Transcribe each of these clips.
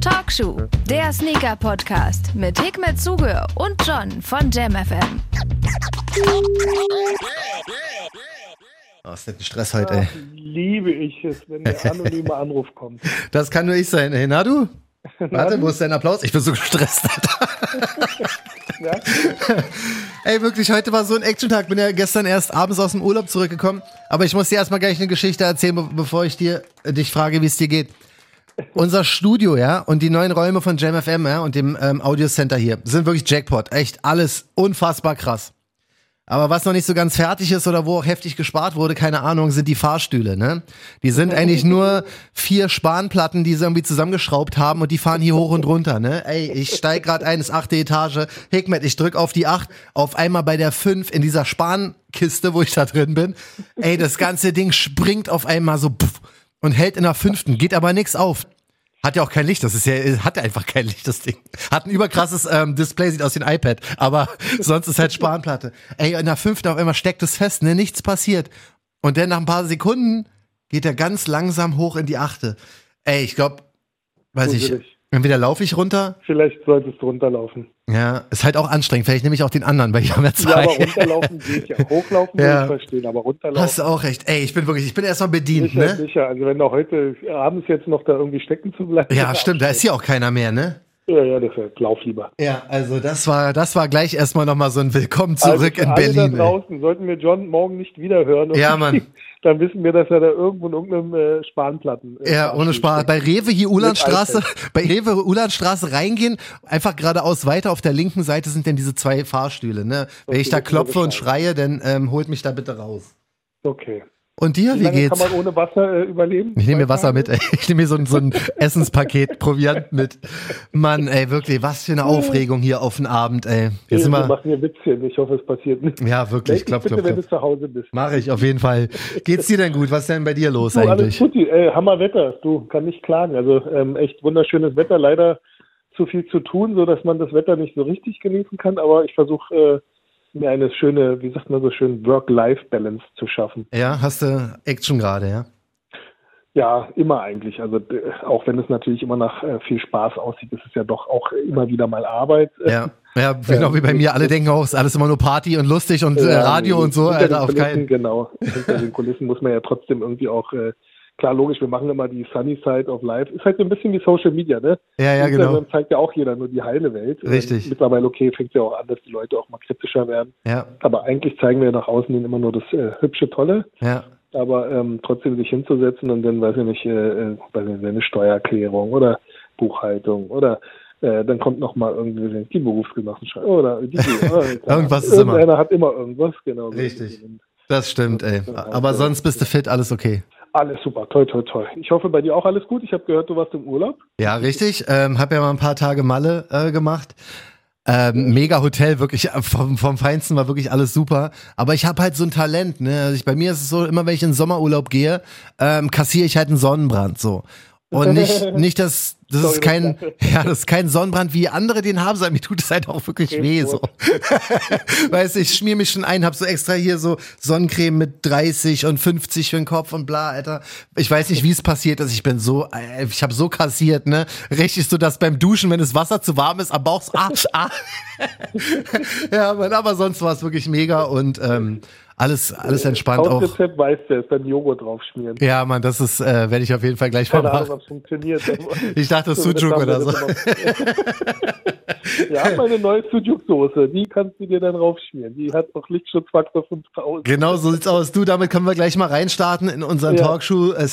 Talkshow, der Sneaker-Podcast mit Hikmet Zuge und John von JamFM. Oh, ist ein Stress heute, ey. Liebe ich es, wenn der anonyme Anruf kommt. Das kann nur ich sein. Hey, na du? Warte, wo ist dein Applaus? Ich bin so gestresst, Alter. Ja? Ey, wirklich, heute war so ein Action-Tag. Bin ja gestern erst abends aus dem Urlaub zurückgekommen. Aber ich muss dir erstmal gleich eine Geschichte erzählen, be- bevor ich dir äh, dich frage, wie es dir geht. Unser Studio, ja, und die neuen Räume von JamFM, ja, und dem ähm, Audio Center hier, sind wirklich Jackpot. Echt alles unfassbar krass. Aber was noch nicht so ganz fertig ist oder wo auch heftig gespart wurde, keine Ahnung, sind die Fahrstühle, ne? Die sind eigentlich nur vier Spanplatten, die sie irgendwie zusammengeschraubt haben und die fahren hier hoch und runter, ne? Ey, ich steig gerade ein, ist achte Etage. Hikmet, ich drück auf die acht, auf einmal bei der fünf in dieser Spankiste, wo ich da drin bin. Ey, das ganze Ding springt auf einmal so puff, und hält in der fünften, geht aber nix auf. Hat ja auch kein Licht, das ist ja, hat ja einfach kein Licht, das Ding. Hat ein überkrasses ähm, Display, sieht aus wie ein iPad, aber sonst ist halt Spanplatte. Ey, in der fünften auf einmal steckt es fest, ne, nichts passiert. Und dann nach ein paar Sekunden geht er ganz langsam hoch in die achte. Ey, ich glaube, weiß ich. Entweder laufe ich runter, Vielleicht solltest du runterlaufen. ja, ist halt auch anstrengend, vielleicht nehme ich auch den anderen, weil ich habe mehr Ja, aber runterlaufen geht ja. Hochlaufen Ja. ich verstehen, aber runterlaufen. Hast du auch recht. Ey, ich bin wirklich, ich bin erstmal bedient, sicher, ne? sicher. Also wenn du heute abends jetzt noch da irgendwie stecken zu bleiben. Ja, stimmt, da ist hier auch keiner mehr, ne? Ja, ja, deshalb lauf lieber. Ja, also das war, das war gleich erstmal nochmal so ein Willkommen zurück also in alle Berlin. Da draußen sollten wir John morgen nicht wieder hören. Ja, Mann. Dann wissen wir, dass er da irgendwo in irgendeinem äh, Spanplatten. ey. Ja, ohne Spaß. Bei Rewe hier Ulandstraße, bei Rewe Ulandstraße reingehen, einfach geradeaus weiter auf der linken Seite sind dann diese zwei Fahrstühle, ne? Wenn ich da klopfe und schreie, dann ähm, holt mich da bitte raus. Okay. Und dir, Wie wie lange geht's? kann man ohne Wasser äh, überleben? Ich nehme mir Wasser mit, ey. Ich nehme mir so ein, so ein Essenspaket Proviant mit. Mann, ey, wirklich, was für eine Aufregung hier auf den Abend, ey. Jetzt Wir sind wir, machen hier Witzchen. Ich hoffe, es passiert nicht. ja, wirklich, bitte, klopf, wenn du zu Hause bist. Mache ich auf jeden Fall. Geht's dir denn gut? Was ist denn bei dir los Du, alles eigentlich? gut, äh, Hammerwetter. Du kann nicht klagen. Also ähm, echt wunderschönes Wetter. Leider zu viel zu tun, so dass man das Wetter nicht so richtig genießen kann. Aber ich versuche äh, mir eine schöne, wie sagt man so schön, Work-Life-Balance zu schaffen. Ja, hast du Action gerade, ja? Ja, immer eigentlich. Also auch wenn es natürlich immer nach äh, viel Spaß aussieht, ist es ja doch auch immer wieder mal Arbeit. Ja. Ja, genau wie bei mir. Alle denken auch, ist alles immer nur Party und lustig und äh, Radio und so. Alter, auf keinen. Genau. Hinter den Kulissen muss man ja trotzdem irgendwie auch, äh, klar, logisch, wir machen immer die Sunny Side of Life. Ist halt so ein bisschen wie Social Media, ne? Ja, ja, genau. Instagram zeigt ja auch jeder nur die heile Welt. Richtig. Ähm, mittlerweile, okay, fängt ja auch an, dass die Leute auch mal kritischer werden. Ja, Aber eigentlich zeigen wir nach außen hin immer nur das äh, hübsche, tolle. ja. Aber ähm, trotzdem sich hinzusetzen und dann, weiß ich nicht, äh, äh, weiß ich nicht, eine Steuererklärung oder Buchhaltung oder äh, dann kommt noch mal irgendwie die Berufsgenossenschaft oder die, Irgendwas ist immer. Irgendeiner hat immer irgendwas, genau. Richtig. es. Und Das stimmt, ey. Aber sonst bist du fit, alles okay. Alles super, toll, toll, toll. Ich hoffe, bei dir auch alles gut. Ich habe gehört, du warst im Urlaub. Ja, richtig. Ähm, hab ja mal ein paar Tage Malle äh, gemacht. Ähm, mega Hotel, wirklich äh, vom, vom Feinsten war wirklich alles super. Aber ich habe halt so ein Talent, ne? Also ich, bei mir ist es so, immer wenn ich in den Sommerurlaub gehe, ähm, kassiere ich halt einen Sonnenbrand so. Und nicht, nicht das, das Sorry, ist kein, ja, das ist kein Sonnenbrand, wie andere den haben, sondern mir tut es halt auch wirklich weh so. weißt du, ich schmier mich schon ein, hab so extra hier so Sonnencreme mit 30 und 50 für den Kopf und bla, Alter. Ich weiß nicht, wie es passiert ist. Ich bin so, äh, ich habe so kassiert, ne? Richtig so, dass beim Duschen, wenn das Wasser zu warm ist, am Bauch so, ah, ah. ja, aber sonst war es wirklich mega und ähm, alles, alles entspannt auch. Hausrezept weißt du, ist dann Joghurt draufschmieren. Ja, Mann, das ist, äh, werde ich auf jeden Fall gleich Keine mal Ahnung, machen. es funktioniert. Ich dachte das Sujuk haben wir oder so. immer- ja, meine neue Sujuk-Soße, die kannst du dir dann raufschmieren. Die hat noch Lichtschutzfaktor 5000. Genau so sieht's aus. Du, damit können wir gleich mal reinstarten in unseren Ja. Talkshow äh,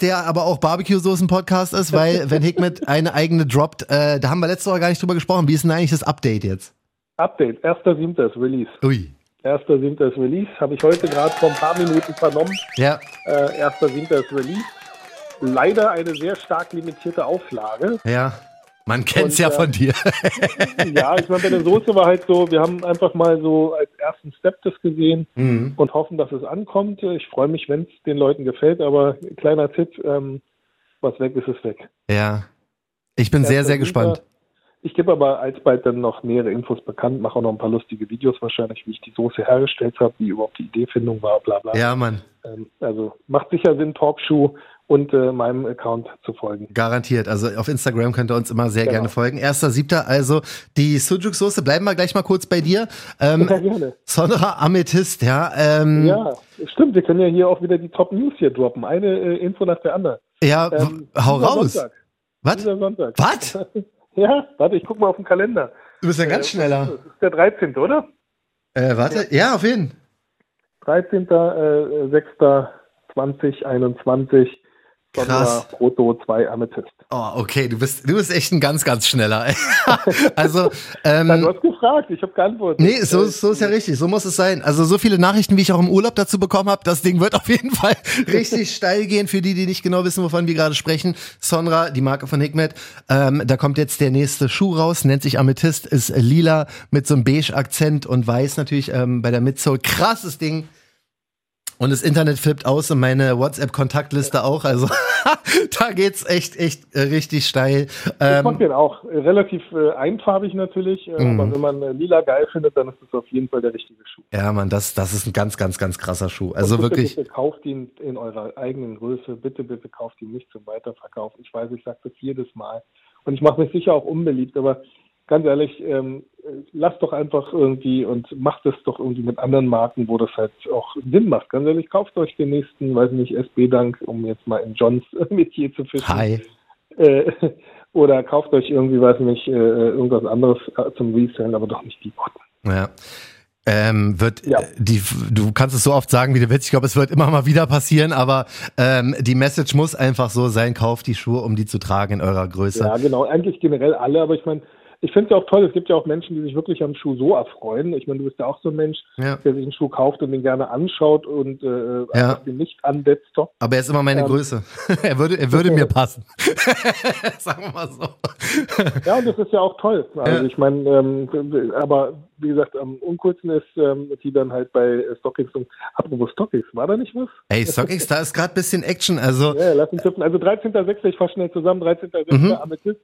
der aber auch Barbecue Soßen Podcast ist, weil wenn Hikmet eine eigene droppt, äh, da haben wir letzte Woche gar nicht drüber gesprochen. Wie ist denn eigentlich das Update jetzt? Update, 1.7. ist Release. Ui. 1.7. ist Release, habe ich heute gerade vor ein paar Minuten vernommen. Ja, Äh, 1.7. ist Release. Leider eine sehr stark limitierte Auflage. ja. Man kennt's Und, ja äh, von dir. ja, ich meine, bei der Soße war halt so, wir haben einfach mal so als ersten Step das gesehen Mhm. und hoffen, dass es ankommt. Ich freue mich, wenn es den Leuten gefällt, aber kleiner Tipp, ähm, was weg ist, ist weg. Ja. Ich bin sehr, sehr gespannt. Ich gebe aber alsbald dann noch nähere Infos bekannt, mache auch noch ein paar lustige Videos wahrscheinlich, wie ich die Soße hergestellt habe, wie überhaupt die Ideenfindung war, bla bla. Ja, Mann. Ähm, also macht sicher Sinn, Talkshow und äh, meinem Account zu folgen. Garantiert. Also auf Instagram könnt ihr uns immer sehr genau. gerne folgen. Erster, siebter, also die Sujuk-Soße. Bleiben wir gleich mal kurz bei dir. Ähm, ja, gerne. Sonra Amethyst, ja. Ähm, ja, stimmt. Wir können ja hier auch wieder die Top News hier droppen. Eine äh, Info nach der anderen. Ja, ähm, hau raus. Sonntag. Was? Was? ja, warte, ich guck mal auf den Kalender. Du bist ja ganz äh, schneller. Das ist der 13., oder? Äh, warte, ja, auf jeden. 13.06.2021 Krass. Proto 2 Amethyst. Oh, okay, du bist, du bist echt ein ganz, ganz schneller. also, ähm, du hast gefragt, ich habe geantwortet. Nee, so, so ist ja richtig, so muss es sein. Also so viele Nachrichten, wie ich auch im Urlaub dazu bekommen habe, das Ding wird auf jeden Fall richtig steil gehen für die, die nicht genau wissen, wovon wir gerade sprechen. Sonra, die Marke von Hikmet, ähm, da kommt jetzt der nächste Schuh raus, nennt sich Amethyst, ist lila mit so einem Beige-Akzent und weiß natürlich ähm, bei der Midsole. Krasses Ding. Und das Internet flippt aus und meine WhatsApp-Kontaktliste auch. Also da geht's echt, echt äh, richtig steil. Ähm, ich mag den auch. Relativ äh, einfarbig natürlich. Äh, mm. Aber wenn man äh, lila geil findet, dann ist das auf jeden Fall der richtige Schuh. Ja, man, das, das ist ein ganz, ganz, ganz krasser Schuh. Also bitte, wirklich. Bitte kauft ihn in eurer eigenen Größe. Bitte, bitte kauft ihn nicht zum Weiterverkauf. Ich weiß, ich sage das jedes Mal. Und ich mache mich sicher auch unbeliebt, aber ganz ehrlich, ähm, lasst doch einfach irgendwie und macht es doch irgendwie mit anderen Marken, wo das halt auch Sinn macht. Ganz ehrlich, kauft euch den nächsten, weiß nicht, SB-Dank, um jetzt mal in Johns Metier zu fischen. Hi. Äh, oder kauft euch irgendwie, weiß nicht, äh, irgendwas anderes zum Resellen, aber doch nicht die Botten. Ja. Ähm, wird ja. die du kannst es so oft sagen wie du willst ich glaube es wird immer mal wieder passieren aber ähm, die Message muss einfach so sein kauft die Schuhe um die zu tragen in eurer Größe ja genau eigentlich generell alle aber ich meine ich finde es ja auch toll, es gibt ja auch Menschen, die sich wirklich am Schuh so erfreuen. Ich meine, du bist ja auch so ein Mensch, ja. der sich einen Schuh kauft und den gerne anschaut und äh, ja. den nicht an Desktop. Aber er ist immer meine ähm, Größe. er würde, er würde mir passen. Sagen wir mal so. ja, und das ist ja auch toll. Also ja. ich meine, ähm, aber wie gesagt, am uncoolsten ist, ähm, die dann halt bei StockX und apropos StockX, war da nicht was? Ey, StockX, da ist gerade ein bisschen Action. Also, ja, lass uns tippen. Also 13.06. ich fasse schnell zusammen, 13.06. Mhm. Amethyst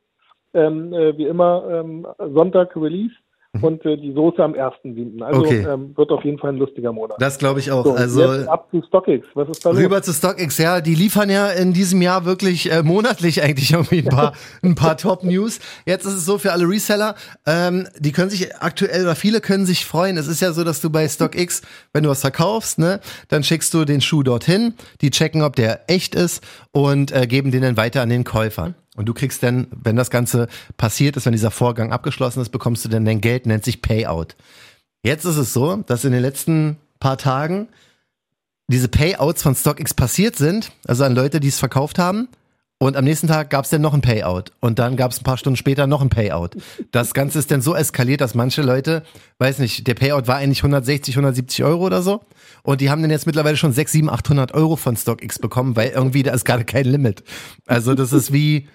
ähm, äh, wie immer ähm, Sonntag Release mhm. und äh, die Soße am 1.7. Also okay. ähm, wird auf jeden Fall ein lustiger Monat. Das glaube ich auch. So, also ab zu StockX. Was ist da Rüber los? zu StockX, ja. Die liefern ja in diesem Jahr wirklich äh, monatlich eigentlich irgendwie ein paar, ein paar Top-News. Jetzt ist es so für alle Reseller, ähm, die können sich aktuell oder viele können sich freuen. Es ist ja so, dass du bei StockX, wenn du was verkaufst, ne, dann schickst du den Schuh dorthin, die checken, ob der echt ist und äh, geben den dann weiter an den Käufer. Und du kriegst dann, wenn das Ganze passiert ist, wenn dieser Vorgang abgeschlossen ist, bekommst du dann dein Geld, nennt sich Payout. Jetzt ist es so, dass in den letzten paar Tagen diese Payouts von StockX passiert sind, also an Leute, die es verkauft haben. Und am nächsten Tag gab es dann noch ein Payout. Und dann gab es ein paar Stunden später noch ein Payout. Das Ganze ist dann so eskaliert, dass manche Leute, weiß nicht, der Payout war eigentlich 160, 170 Euro oder so. Und die haben dann jetzt mittlerweile schon 6, 7, 800 Euro von StockX bekommen, weil irgendwie da ist gerade kein Limit. Also das ist wie,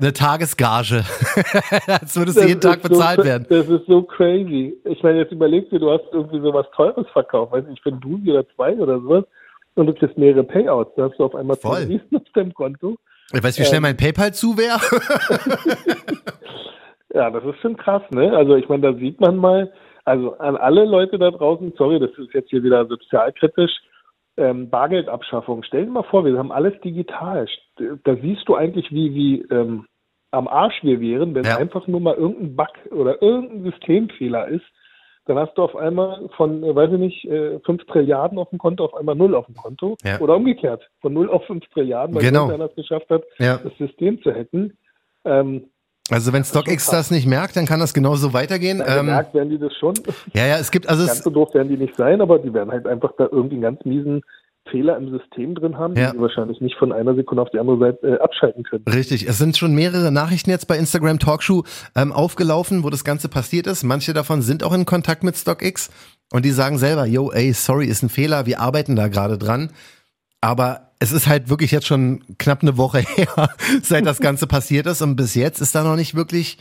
eine Tagesgage. Als würde es jeden Tag bezahlt so, werden. Das ist so crazy. Ich meine, jetzt überlegst du, du hast irgendwie so was Teures verkauft, weiß nicht, für ein Dusel oder zwei oder sowas, und du kriegst mehrere Payouts. Da hast du auf einmal zwei auf deinem Konto. Ich weiß, wie schnell ähm, mein PayPal zu wäre. ja, das ist schon krass, ne? Also ich meine, da sieht man mal, also an alle Leute da draußen, sorry, das ist jetzt hier wieder sozialkritisch, ähm, Bargeldabschaffung. Stell dir mal vor, wir haben alles digital. Da siehst du eigentlich, wie, wie ähm, am Arsch wir wären, wenn ja. einfach nur mal irgendein Bug oder irgendein Systemfehler ist. Dann hast du auf einmal von, äh, weiß ich nicht, äh, 5 Trilliarden auf dem Konto auf einmal 0 auf dem Konto. Ja. Oder umgekehrt, von 0 auf 5 Trilliarden, weil genau. einer es geschafft hat, ja. das System zu hacken. Ähm, also wenn StockX das nicht merkt, dann kann das genauso weitergehen. Ja, ähm, merkt werden die das schon. Ja, ja, es gibt also ganz so doof werden die nicht sein, aber die werden halt einfach da irgendwie einen ganz miesen Fehler im System drin haben, ja. die sie wahrscheinlich nicht von einer Sekunde auf die andere Seite äh, abschalten können. Richtig, es sind schon mehrere Nachrichten jetzt bei Instagram Talkshow ähm, aufgelaufen, wo das Ganze passiert ist. Manche davon sind auch in Kontakt mit StockX und die sagen selber, yo, ey, sorry, ist ein Fehler, wir arbeiten da gerade dran. Aber es ist halt wirklich jetzt schon knapp eine Woche her, seit das Ganze passiert ist und bis jetzt ist da noch nicht wirklich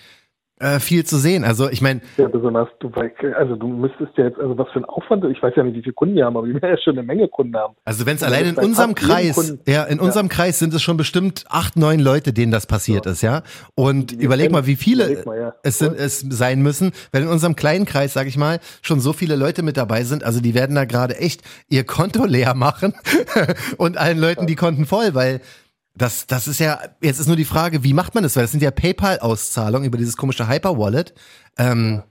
äh, viel zu sehen. Also ich meine. Ja, besonders du, also du müsstest ja jetzt, also was für ein Aufwand, ich weiß ja nicht, wie viele Kunden wir haben, aber wir werden ja schon eine Menge Kunden haben. Also wenn es allein in unserem Kreis, ja, in unserem ja. Kreis sind es schon bestimmt acht, neun Leute, denen das passiert ja. ist, ja. Und überleg mal, wie viele mal, ja. es, sind, es sein müssen, wenn in unserem kleinen Kreis, sag ich mal, schon so viele Leute mit dabei sind. Also die werden da gerade echt ihr Konto leer machen und allen Leuten die Konten voll, weil Das, das ist ja, jetzt ist nur die Frage, wie macht man das? Weil das sind ja PayPal-Auszahlungen über dieses komische Hyper-Wallet. Ähm,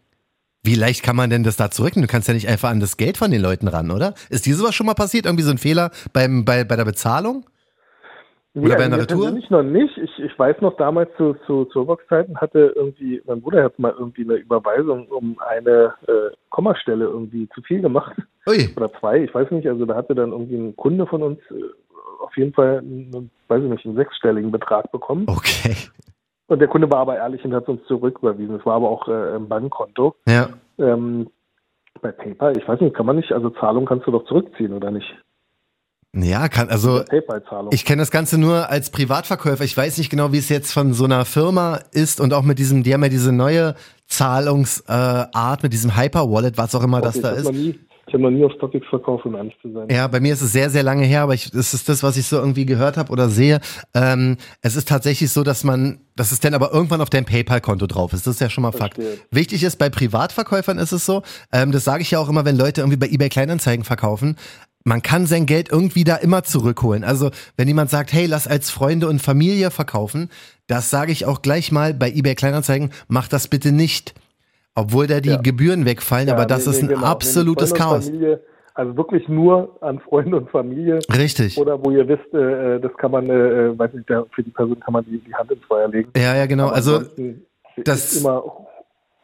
wie leicht kann man denn das da zurücknehmen? Du kannst ja nicht einfach an das Geld von den Leuten ran, oder? Ist dir sowas schon mal passiert? Irgendwie so ein Fehler beim, bei, bei der Bezahlung? Oder bei einer Retour? Ich noch nicht. Ich, ich weiß noch, damals zu, zu Turbox-Zeiten hatte irgendwie, mein Bruder hat mal irgendwie eine Überweisung um eine äh, Kommastelle irgendwie zu viel gemacht. Ui. Oder zwei, ich weiß nicht. Also da hatte dann irgendwie ein Kunde von uns äh, auf jeden Fall, einen, weiß ich nicht, einen sechsstelligen Betrag bekommen. Okay. Und der Kunde war aber ehrlich und hat uns zurücküberwiesen. Es war aber auch äh, ein Bankkonto. Ja. Ähm, bei PayPal, ich weiß nicht, kann man nicht, also Zahlung kannst du doch zurückziehen, oder nicht? Ja, kann, also ich kenne das Ganze nur als Privatverkäufer. Ich weiß nicht genau, wie es jetzt von so einer Firma ist und auch mit diesem, die haben ja diese neue Zahlungsart äh, mit diesem Hyper-Wallet, was auch immer Okay, das da ist. Ich habe noch nie auf StockX verkauft, um ehrlich zu sein. Ja, bei mir ist es sehr, sehr lange her, aber ich, das ist das, was ich so irgendwie gehört habe oder sehe. Ähm, es ist tatsächlich so, dass man, dass es dann aber irgendwann auf deinem PayPal-Konto drauf ist. Das ist ja schon mal Fakt. Verstehe. Wichtig ist, bei Privatverkäufern ist es so, ähm, das sage ich ja auch immer, wenn Leute irgendwie bei eBay Kleinanzeigen verkaufen, man kann sein Geld irgendwie da immer zurückholen. Also wenn jemand sagt, hey, lass als Freunde und Familie verkaufen, das sage ich auch gleich mal bei eBay Kleinanzeigen, mach das bitte nicht. Obwohl da die Ja. Gebühren wegfallen, Ja, aber das nee, ist ein genau. Absolutes Chaos. Familie, also wirklich nur an Freunde und Familie. Richtig. Oder wo ihr wisst, äh, das kann man, äh, weiß nicht, für die Person kann man die, die Hand ins Feuer legen. Ja, ja, genau. Aber Also das- ist immer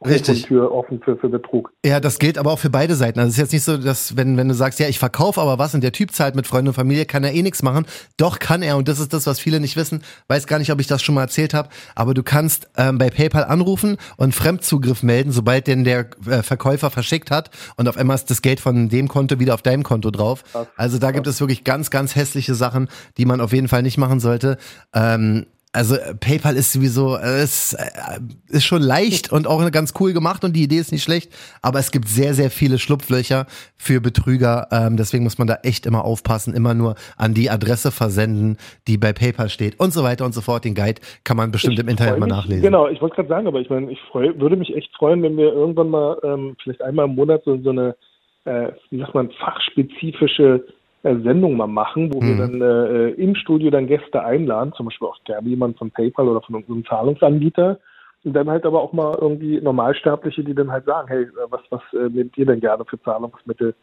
Richtig. Tür offen für, für Betrug. Ja, das gilt aber auch für beide Seiten. Also es ist jetzt nicht so, dass wenn, wenn du sagst, ja, ich verkaufe aber was und der Typ zahlt mit Freunden und Familie, kann er eh nichts machen. Doch kann er und das ist das, was viele nicht wissen. Weiß gar nicht, ob ich das schon mal erzählt habe, aber du kannst ähm, bei PayPal anrufen und Fremdzugriff melden, sobald denn der äh, Verkäufer verschickt hat und auf einmal ist das Geld von dem Konto wieder auf deinem Konto drauf. Also da gibt es wirklich ganz, ganz hässliche Sachen, die man auf jeden Fall nicht machen sollte. Ähm, also äh, PayPal ist sowieso, äh, ist, äh, ist schon leicht und auch ganz cool gemacht und die Idee ist nicht schlecht, aber es gibt sehr, sehr viele Schlupflöcher für Betrüger. Ähm, deswegen muss man da echt immer aufpassen, immer nur an die Adresse versenden, die bei PayPal steht und so weiter und so fort. Den Guide kann man bestimmt Ich im Internet mal nachlesen. Genau, ich wollte gerade sagen, aber ich meine, ich freu, würde mich echt freuen, wenn wir irgendwann mal ähm, vielleicht einmal im Monat so, so eine, äh, wie sagt man, fachspezifische äh, Sendung mal machen, wo wir Mhm. dann äh, im Studio dann Gäste einladen, zum Beispiel auch gerne jemand von PayPal oder von irgendeinem Zahlungsanbieter. Und dann halt aber auch mal irgendwie Normalsterbliche, die dann halt sagen, hey, äh, was, was äh, nehmt ihr denn gerne für Zahlungsmittel?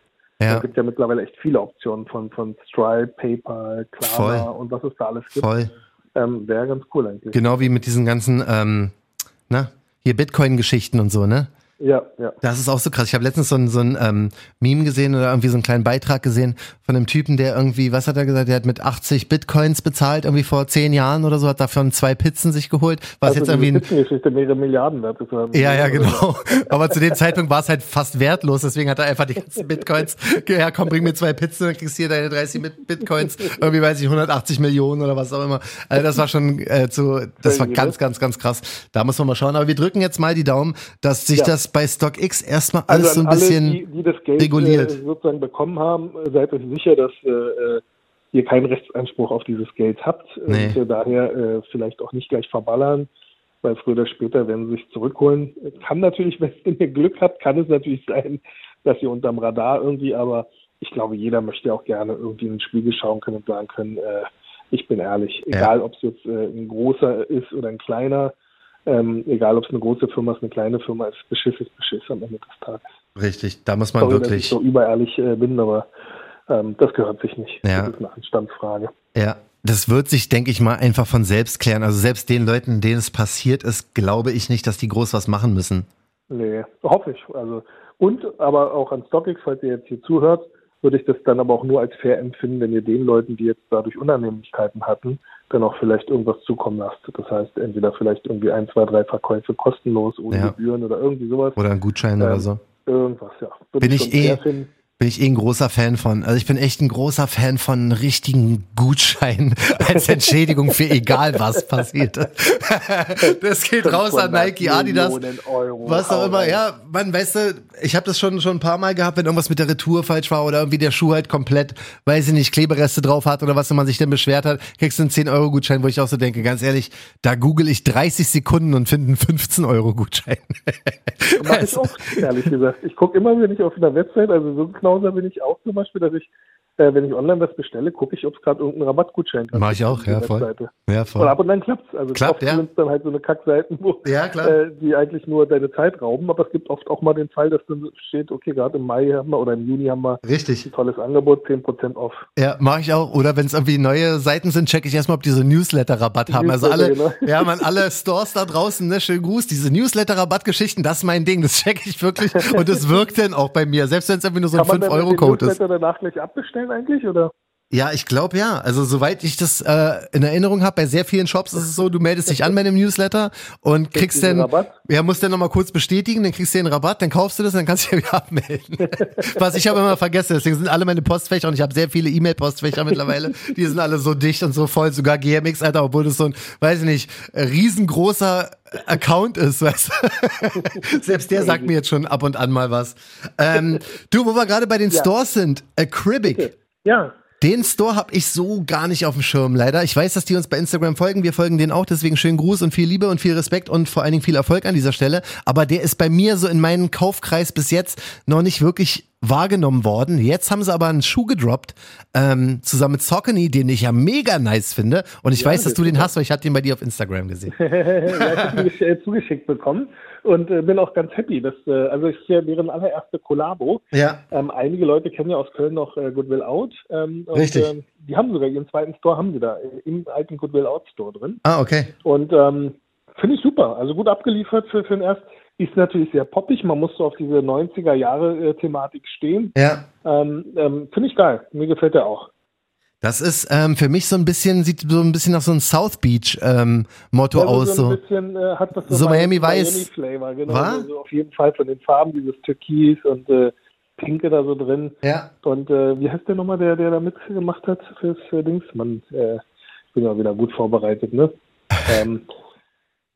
Ja, Es gibt ja mittlerweile echt viele Optionen von, von Stripe, PayPal, Klarna Voll. und was es da alles gibt. voll. Ähm, Wäre ganz cool eigentlich. Genau wie mit diesen ganzen, ähm, na, hier Bitcoin-Geschichten und so, ne? Ja, ja. Das ist auch so krass. Ich habe letztens so ein, so ein ähm, Meme gesehen oder irgendwie so einen kleinen Beitrag gesehen von einem Typen, der irgendwie, was hat er gesagt, der hat mit 80 Bitcoins bezahlt, irgendwie vor zehn Jahren oder so, hat davon zwei Pizzen sich geholt. Was also jetzt irgendwie ein, mehrere Milliarden wert ist. ja, ja, genau. Aber zu dem Zeitpunkt war es halt fast wertlos, deswegen hat er einfach die ganzen Bitcoins, ja, komm, bring mir zwei Pizzen, dann kriegst du hier deine 30 mit Bitcoins, irgendwie weiß ich, 180 Millionen oder was auch immer. Also das war schon äh, zu, das war ganz, ganz, ganz krass. Da muss man mal schauen. Aber wir drücken jetzt mal die Daumen, dass sich Ja. das bei StockX erstmal Also alles so an ein alle, bisschen die, die das Geld reguliert. Äh, sozusagen bekommen haben, seid euch sicher, dass äh, äh, ihr keinen Rechtsanspruch auf dieses Geld habt Nee. und äh, daher äh, vielleicht auch nicht gleich verballern, weil früher oder später werden sie sich zurückholen. Kann natürlich, wenn ihr Glück habt, kann es natürlich sein, dass ihr unterm Radar irgendwie, aber ich glaube, jeder möchte auch gerne irgendwie in den Spiegel schauen können und sagen können, äh, ich bin ehrlich, Ja. egal ob es jetzt ein großer ist oder ein kleiner, ähm, egal ob es eine große Firma ist, eine kleine Firma ist, Beschiss ist Beschiss am Ende des Tages. Richtig, da muss man Sorry, dass ich wirklich, so überehrlich äh, bin, aber ähm, das gehört sich nicht. Ja. Das ist eine Anstandsfrage. ja, das wird sich, denke ich mal, einfach von selbst klären. Also selbst den Leuten, denen es passiert ist, glaube ich nicht, dass die groß was machen müssen. Nee, hoffe ich. Also und aber auch an StockX, falls ihr jetzt hier zuhört, würde ich das dann aber auch nur als fair empfinden, wenn ihr den Leuten, die jetzt dadurch Unannehmlichkeiten hatten, dann auch vielleicht irgendwas zukommen lasst. Das heißt, entweder vielleicht irgendwie ein, zwei, drei Verkäufe kostenlos, ohne Ja. Gebühren oder irgendwie sowas. Oder ein Gutschein oder Ähm, so. Irgendwas, ja. Würde Bin ich schon eh-. Bin ich eh ein großer Fan von. Also ich bin echt ein großer Fan von richtigen Gutscheinen als Entschädigung für egal was passiert. Das geht raus an 500 Nike, Adidas. Euro. Was auch immer, ja, man, weißt du, ich habe das schon schon ein paar Mal gehabt, wenn irgendwas mit der Retour falsch war oder irgendwie der Schuh halt komplett, weiß ich nicht, Klebereste drauf hat oder was man sich denn beschwert hat, kriegst du einen 10-Euro-Gutschein, wo ich auch so denke, ganz ehrlich, da google ich 30 Sekunden und finde einen 15-Euro-Gutschein. Mach ich auch, ehrlich gesagt. Ich gucke immer, wenn ich auf einer Website, also so ein Knauser bin ich auch zum Beispiel, dass ich äh, wenn ich online was bestelle, gucke ich, ob es gerade irgendeinen Rabattgutschein gibt. Mach ich auch, ja, voll. Webseite. Ja, voll. Und ab und dann klappt's. Also Klappt, oft ja. sind dann halt so eine Kackseiten, wo Ja, äh, die eigentlich nur deine Zeit rauben, aber es gibt oft auch mal den Fall, dass dann steht, okay, gerade im Mai haben wir oder im Juni haben wir Richtig. ein tolles Angebot, 10% off. Ja, mache ich auch. Oder wenn es irgendwie neue Seiten sind, checke ich erstmal, ob die so Newsletter-Rabatt haben. Also alle, Newsletter, genau. ja, man, alle Stores da draußen, ne, schönen Gruß. Diese Newsletter-Rabattgeschichten, das ist mein Ding. Das checke ich wirklich. Und es wirkt dann auch bei mir. Selbst wenn es irgendwie nur so ein Kann man dann den 5-Euro-Code ist. Newsletter danach gleich abbestellen eigentlich, oder? Ja, ich glaube ja. Also soweit ich das äh, in Erinnerung habe, bei sehr vielen Shops ist es so, du meldest dich an bei einem Newsletter und kriegst diesen dann, Rabatt? ja, musst dann nochmal kurz bestätigen, dann kriegst du den Rabatt, dann kaufst du das und dann kannst du dich wieder abmelden. Was ich aber immer vergesse, deswegen sind alle meine Postfächer und ich habe sehr viele E-Mail-Postfächer mittlerweile, die sind alle so dicht und so voll, sogar GMX, Alter, obwohl das so ein, weiß ich nicht, riesengroßer Account ist, weißt du? Selbst der sagt mir jetzt schon ab und an mal was. Ähm, du, wo wir gerade bei den Ja. Stores sind, Acribic. Ja, Den Store habe ich so gar nicht auf dem Schirm, leider. Ich weiß, dass die uns bei Instagram folgen. Wir folgen denen auch, deswegen schönen Gruß und viel Liebe und viel Respekt und vor allen Dingen viel Erfolg an dieser Stelle. Aber der ist bei mir so in meinem Kaufkreis bis jetzt noch nicht wirklich wahrgenommen worden. Jetzt haben sie aber einen Schuh gedroppt, ähm, zusammen mit Saucony, den ich ja mega nice finde. Und ich Ja, weiß, dass du den hast, weil ich hatte den bei dir auf Instagram gesehen. ja, ich habe ihn äh, zugeschickt bekommen und äh, bin auch ganz happy. Dass, äh, also ist ja deren allererste Kollabo. Ja. Ähm, einige Leute kennen ja aus Köln noch äh, Goodwill Out. Ähm, und, Richtig. Ähm, die haben sogar ihren zweiten Store, haben sie da äh, im alten Goodwill Out Store drin. Ah, okay. Und ähm, finde ich super. Also gut abgeliefert für, für den erst. Ist natürlich sehr poppig. Man muss so auf diese 90er Jahre äh, Thematik stehen. Ja. Ähm, ähm, finde ich geil. Mir gefällt der auch. Das ist ähm, für mich so ein bisschen, sieht so ein bisschen nach so einem South Beach ähm, aus. so So. bisschen äh, hat das So Miami Weiß. Flavor, genau. Also auf jeden Fall von den Farben, dieses Türkis und äh, Pinke da so drin. Ja. Und äh, wie heißt der nochmal, der, der da mitgemacht hat fürs für Dings? Man, äh, ich bin ja wieder gut vorbereitet, ne? ähm,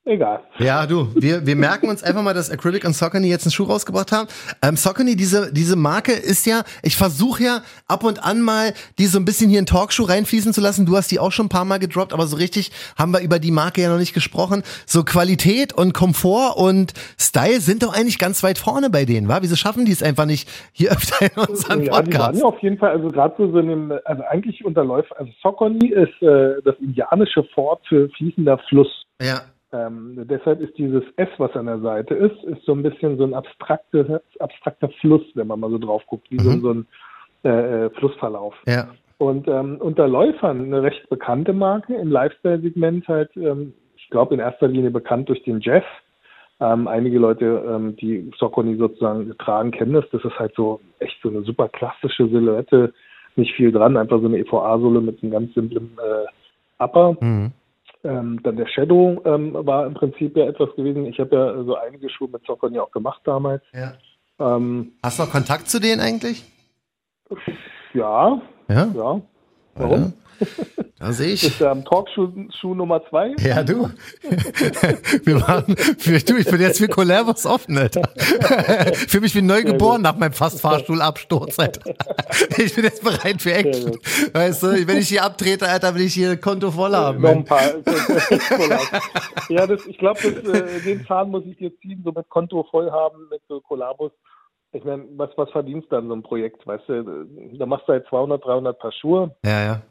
egal. Ja, du, wir, wir merken uns einfach mal, dass Acrylic und Saucony jetzt einen Schuh rausgebracht haben. Ähm, Saucony, diese, diese Marke ist ja, ich versuche ja ab und an mal, die so ein bisschen hier in Talkshow reinfließen zu lassen. Du hast die auch schon ein paar Mal gedroppt, aber so richtig haben wir über die Marke ja noch nicht gesprochen. So Qualität und Komfort und Style sind doch eigentlich ganz weit vorne bei denen, wa? Wieso schaffen die es einfach nicht hier öfter in unseren Ja, die waren ja auf jeden Fall, also gerade so, so in dem, also eigentlich unterläuft, also Socony ist äh, das indianische Wort für fließender Fluss. Ja. Ähm, deshalb ist dieses S, was an der Seite ist, ist so ein bisschen so ein abstrakte, abstrakter Fluss, wenn man mal so drauf guckt, wie so, Mhm. so ein äh, äh, Flussverlauf. Ja. Und ähm, unter Läufern eine recht bekannte Marke im Lifestyle-Segment halt, ähm, ich glaube in erster Linie bekannt durch den Jeff. Ähm, einige Leute, ähm, die Socony sozusagen tragen, kennen das. Das ist halt so echt so eine super klassische Silhouette, nicht viel dran, einfach so eine EVA-Sohle mit einem ganz simplen äh, Upper. Mhm. Ähm, dann der Shadow ähm, war im Prinzip ja etwas gewesen. Ich habe ja so einige Schuhe mit Socony auch gemacht damals. ja. Ähm, Hast du noch Kontakt zu denen eigentlich? ja, Ja. ja. Warum? Da sehe ich. Ist ja am Talkshow Schuh Nummer zwei. Ja, du. Wir waren für, du, ich bin jetzt für Collabos offen, Alter. Für mich wie neugeboren nach meinem fast Fahrstuhlabsturz, Alter. Ich bin jetzt bereit für Action. Weißt du, wenn ich hier abtrete, Alter, will ich hier Konto voll haben. Noch ein paar. ja, das, ich glaube, äh, den Zahn muss ich dir ziehen, so mit Konto voll haben, mit so Kollabos. Ich meine, was, was verdienst du an so einem Projekt? Weißt du, da machst du halt 200, 300 Paar Schuhe. Ja, ja.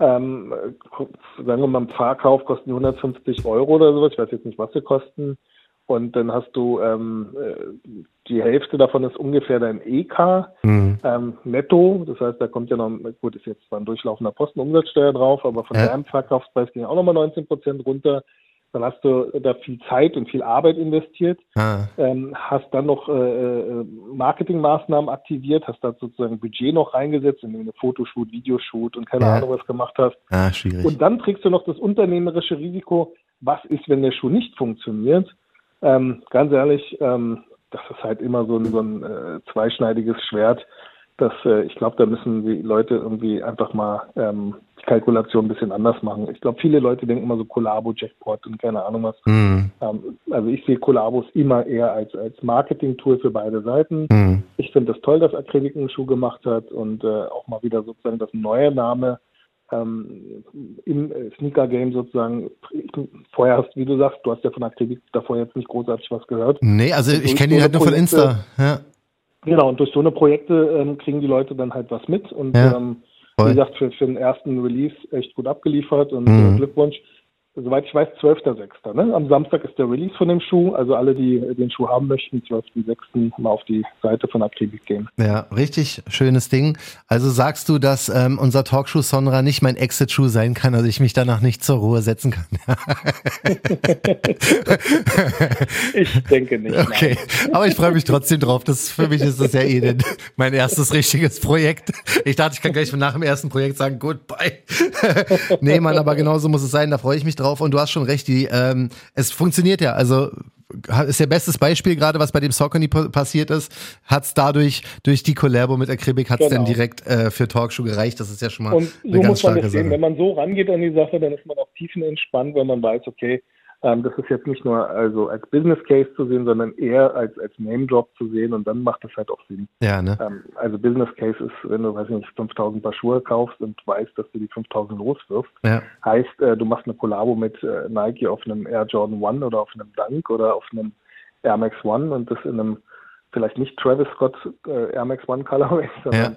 Ähm, äh, sagen wir mal, im Fahrkauf kosten die 150 Euro oder sowas. Ich weiß jetzt nicht, was sie kosten. Und dann hast du, ähm, äh, die Hälfte davon ist ungefähr dein EK Mhm. ähm, netto. Das heißt, da kommt ja noch, gut, ist jetzt zwar ein durchlaufender Postenumsatzsteuer drauf, aber von Ja. deinem Verkaufspreis ging auch nochmal 19 Prozent runter. Dann hast du da viel Zeit und viel Arbeit investiert, Ah, ähm, hast dann noch äh, äh, Marketingmaßnahmen aktiviert, hast da sozusagen Budget noch reingesetzt, indem du eine Fotoshoot, Videoshoot und keine Ja. Ahnung was gemacht hast. ah, schwierig. Und dann trägst du noch das unternehmerische Risiko, was ist, wenn der Schuh nicht funktioniert. Ähm, ganz ehrlich, ähm, das ist halt immer so ein, so ein äh, zweischneidiges Schwert. Das, äh, ich glaube, da müssen die Leute irgendwie einfach mal ähm, die Kalkulation ein bisschen anders machen. Ich glaube, viele Leute denken immer so Kollabo, Jackpot und keine Ahnung was. Mhm. Ähm, also ich sehe Kollabos immer eher als, als Marketing-Tool für beide Seiten. Mhm. Ich finde das toll, dass Acrylic einen Schuh gemacht hat und äh, auch mal wieder sozusagen das neue Name ähm, im äh, Sneaker-Game sozusagen. Vorher hast, wie du sagst, du hast ja von Acrylic davor jetzt nicht großartig was gehört. Nee, also ich kenne ihn halt nur von Insta. Ja. Genau, und durch so eine Projekte ähm, kriegen die Leute dann halt was mit und Ja, ähm, wie gesagt, für, für den ersten Release echt gut abgeliefert und Mhm. äh, Glückwunsch. Soweit ich weiß, 12.06. Ne? Am Samstag ist der Release von dem Schuh. Also alle, die den Schuh haben möchten, 12.06. mal auf die Seite von Akribik gehen. Ja, richtig schönes Ding. Also sagst du, dass ähm, unser Talkshow Sonra nicht mein Exit-Schuh sein kann, also ich mich danach nicht zur Ruhe setzen kann. Ich denke nicht. Okay, aber ich freue mich trotzdem drauf. Das für mich ist das ja eh denn mein erstes richtiges Projekt. Ich dachte, ich kann gleich nach dem ersten Projekt sagen Goodbye. nee, Mann, aber genauso muss es sein. Da freue ich mich drauf. Und du hast schon recht. Die, ähm, es funktioniert ja. Also ist ja bestes Beispiel gerade, was bei dem Saucony pa- passiert ist. Hat es dadurch durch die Collabo mit Akribik hat es Genau. dann direkt äh, für Talkshow gereicht. Das ist ja schon mal Und eine so ganz muss man starke das sehen. Sache. Wenn man so rangeht an die Sache, dann ist man auch tiefenentspannt, wenn man weiß, okay, ähm, das ist jetzt nicht nur also als Business Case zu sehen, sondern eher als, als Name Drop zu sehen und dann macht das halt auch Sinn. Ja, ne? Ähm, also Business Case ist, wenn du, weiß ich nicht, 5000 Paar Schuhe kaufst und weißt, dass du die 5000 loswirfst, Ja. heißt, äh, du machst eine Collabo mit äh, Nike auf einem Air Jordan One oder auf einem Dunk oder auf einem Air Max One und das in einem vielleicht nicht Travis Scott äh, Air Max One Colorway, sondern Ja.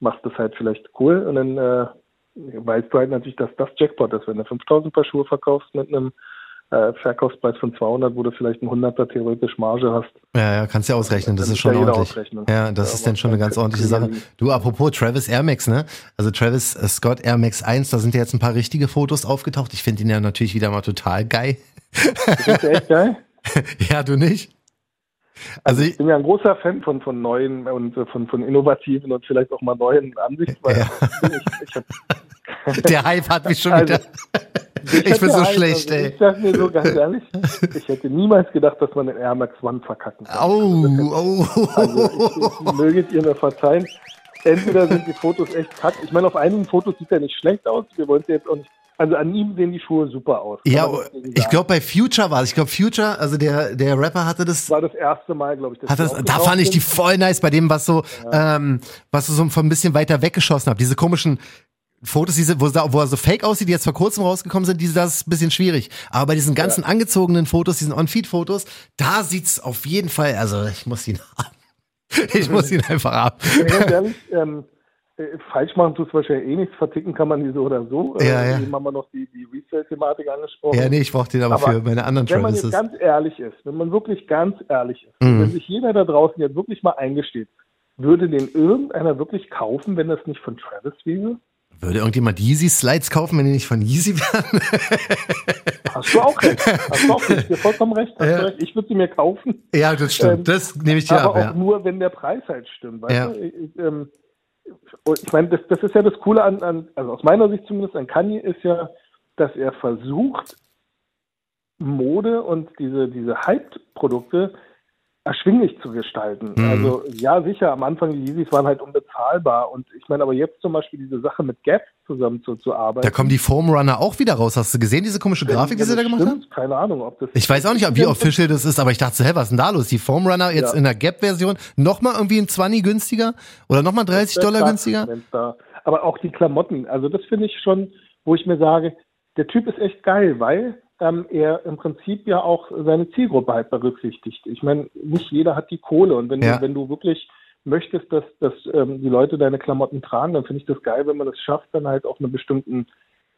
machst das halt vielleicht cool und dann äh, weißt du halt natürlich, dass das Jackpot ist, wenn du 5000 Paar Schuhe verkaufst mit einem äh, Verkaufspreis von 200, wo du vielleicht einen 100er theoretisch Marge hast. Ja, ja, kannst ja ausrechnen, das ist schon ja ordentlich. Ja, das Ja, ist dann schon eine ganz ordentliche Sache. Du, apropos Travis Air Max, ne? Also Travis äh, Scott Air Max 1, da sind ja jetzt ein paar richtige Fotos aufgetaucht. Ich finde ihn ja natürlich wieder mal total geil. Findest du echt geil? ja, du nicht? Also, Ich ich, bin ja ein großer Fan von, von neuen und äh, von, von innovativen und vielleicht auch mal neuen Ansichten. Weil Ja. ich, ich der Hype hat mich schon Also, wieder. Ich bin so schlecht, also, ey. Ich sag mir so ganz ehrlich, ich hätte niemals gedacht, dass man den Air Max One verkacken kann. Au, Also au. ich, ich, möget ihr mir verzeihen. Entweder sind die Fotos echt kack. Ich meine, auf einigen Fotos sieht er nicht schlecht aus. Wir wollen es jetzt auch nicht. Also an ihm sehen die Schuhe super aus. Ja, ich glaube bei Future war es. Ich glaube Future, also der, der Rapper hatte das das war das erste Mal, glaube ich. die das, da fand ich die voll nice bei dem, was so, ähm, was du so von ein bisschen weiter weggeschossen habt. Diese komischen Fotos, diese, wo, da- wo er so fake aussieht, die jetzt vor kurzem rausgekommen sind, diese, das ist ein bisschen schwierig. Aber bei diesen ganzen angezogenen Fotos, diesen On-Feed-Fotos, da sieht's auf jeden Fall, also ich muss ihn haben. Ich muss ihn einfach haben. Ja, ehrlich, ähm, äh, falsch machen tust du wahrscheinlich eh nichts. Verticken kann man die so oder so. Ja, ja. Eben haben wir noch die, die Resale-Thematik angesprochen. Ja, nee, ich brauch den aber, Aber für meine anderen wenn man jetzt ganz ehrlich ist, wenn man wirklich ganz ehrlich ist, Mhm. wenn sich jeder da draußen jetzt wirklich mal eingesteht, würde den irgendeiner wirklich kaufen, wenn das nicht von Travis wäre? Würde irgendjemand Yeezy Slides kaufen, wenn die nicht von Yeezy wären? Hast du auch recht. Hast du auch recht. Dir vollkommen recht. Hast Ja. du recht. Ich würde sie mir kaufen, ja, das stimmt. Ähm, das nehme ich dir aber ab, auch ja. nur, wenn der Preis halt stimmt. Weißt Ja. du? Ich, ähm, ich meine, das, das ist ja das Coole an, an, also aus meiner Sicht zumindest an Kanye ist ja, dass er versucht, Mode und diese, diese Hype-Produkte erschwinglich zu gestalten. Mhm. Also ja, sicher, am Anfang die Yeezys waren halt unbezahlbar und ich meine, aber jetzt zum Beispiel diese Sache mit Gap zusammen zu, zu arbeiten. Da kommen die Foam Runner auch wieder raus. Hast du gesehen, diese komische Grafik, die wenn sie da gemacht haben? stimmt, Keine Ahnung, ob das. Ich weiß auch nicht, wie official das ist, aber ich dachte hä, was ist denn da los? Die Foam Runner jetzt Ja. in der Gap-Version nochmal irgendwie ein 20 günstiger oder nochmal 30 Das Dollar günstiger? Da, aber auch die Klamotten, also das finde ich schon, wo ich mir sage, der Typ ist echt geil, weil ähm, er im Prinzip ja auch seine Zielgruppe halt berücksichtigt. Ich meine, nicht jeder hat die Kohle und wenn, Ja. du, wenn du wirklich möchtest, dass, dass ähm, die Leute deine Klamotten tragen, dann finde ich das geil, wenn man es schafft, dann halt auch einen bestimmten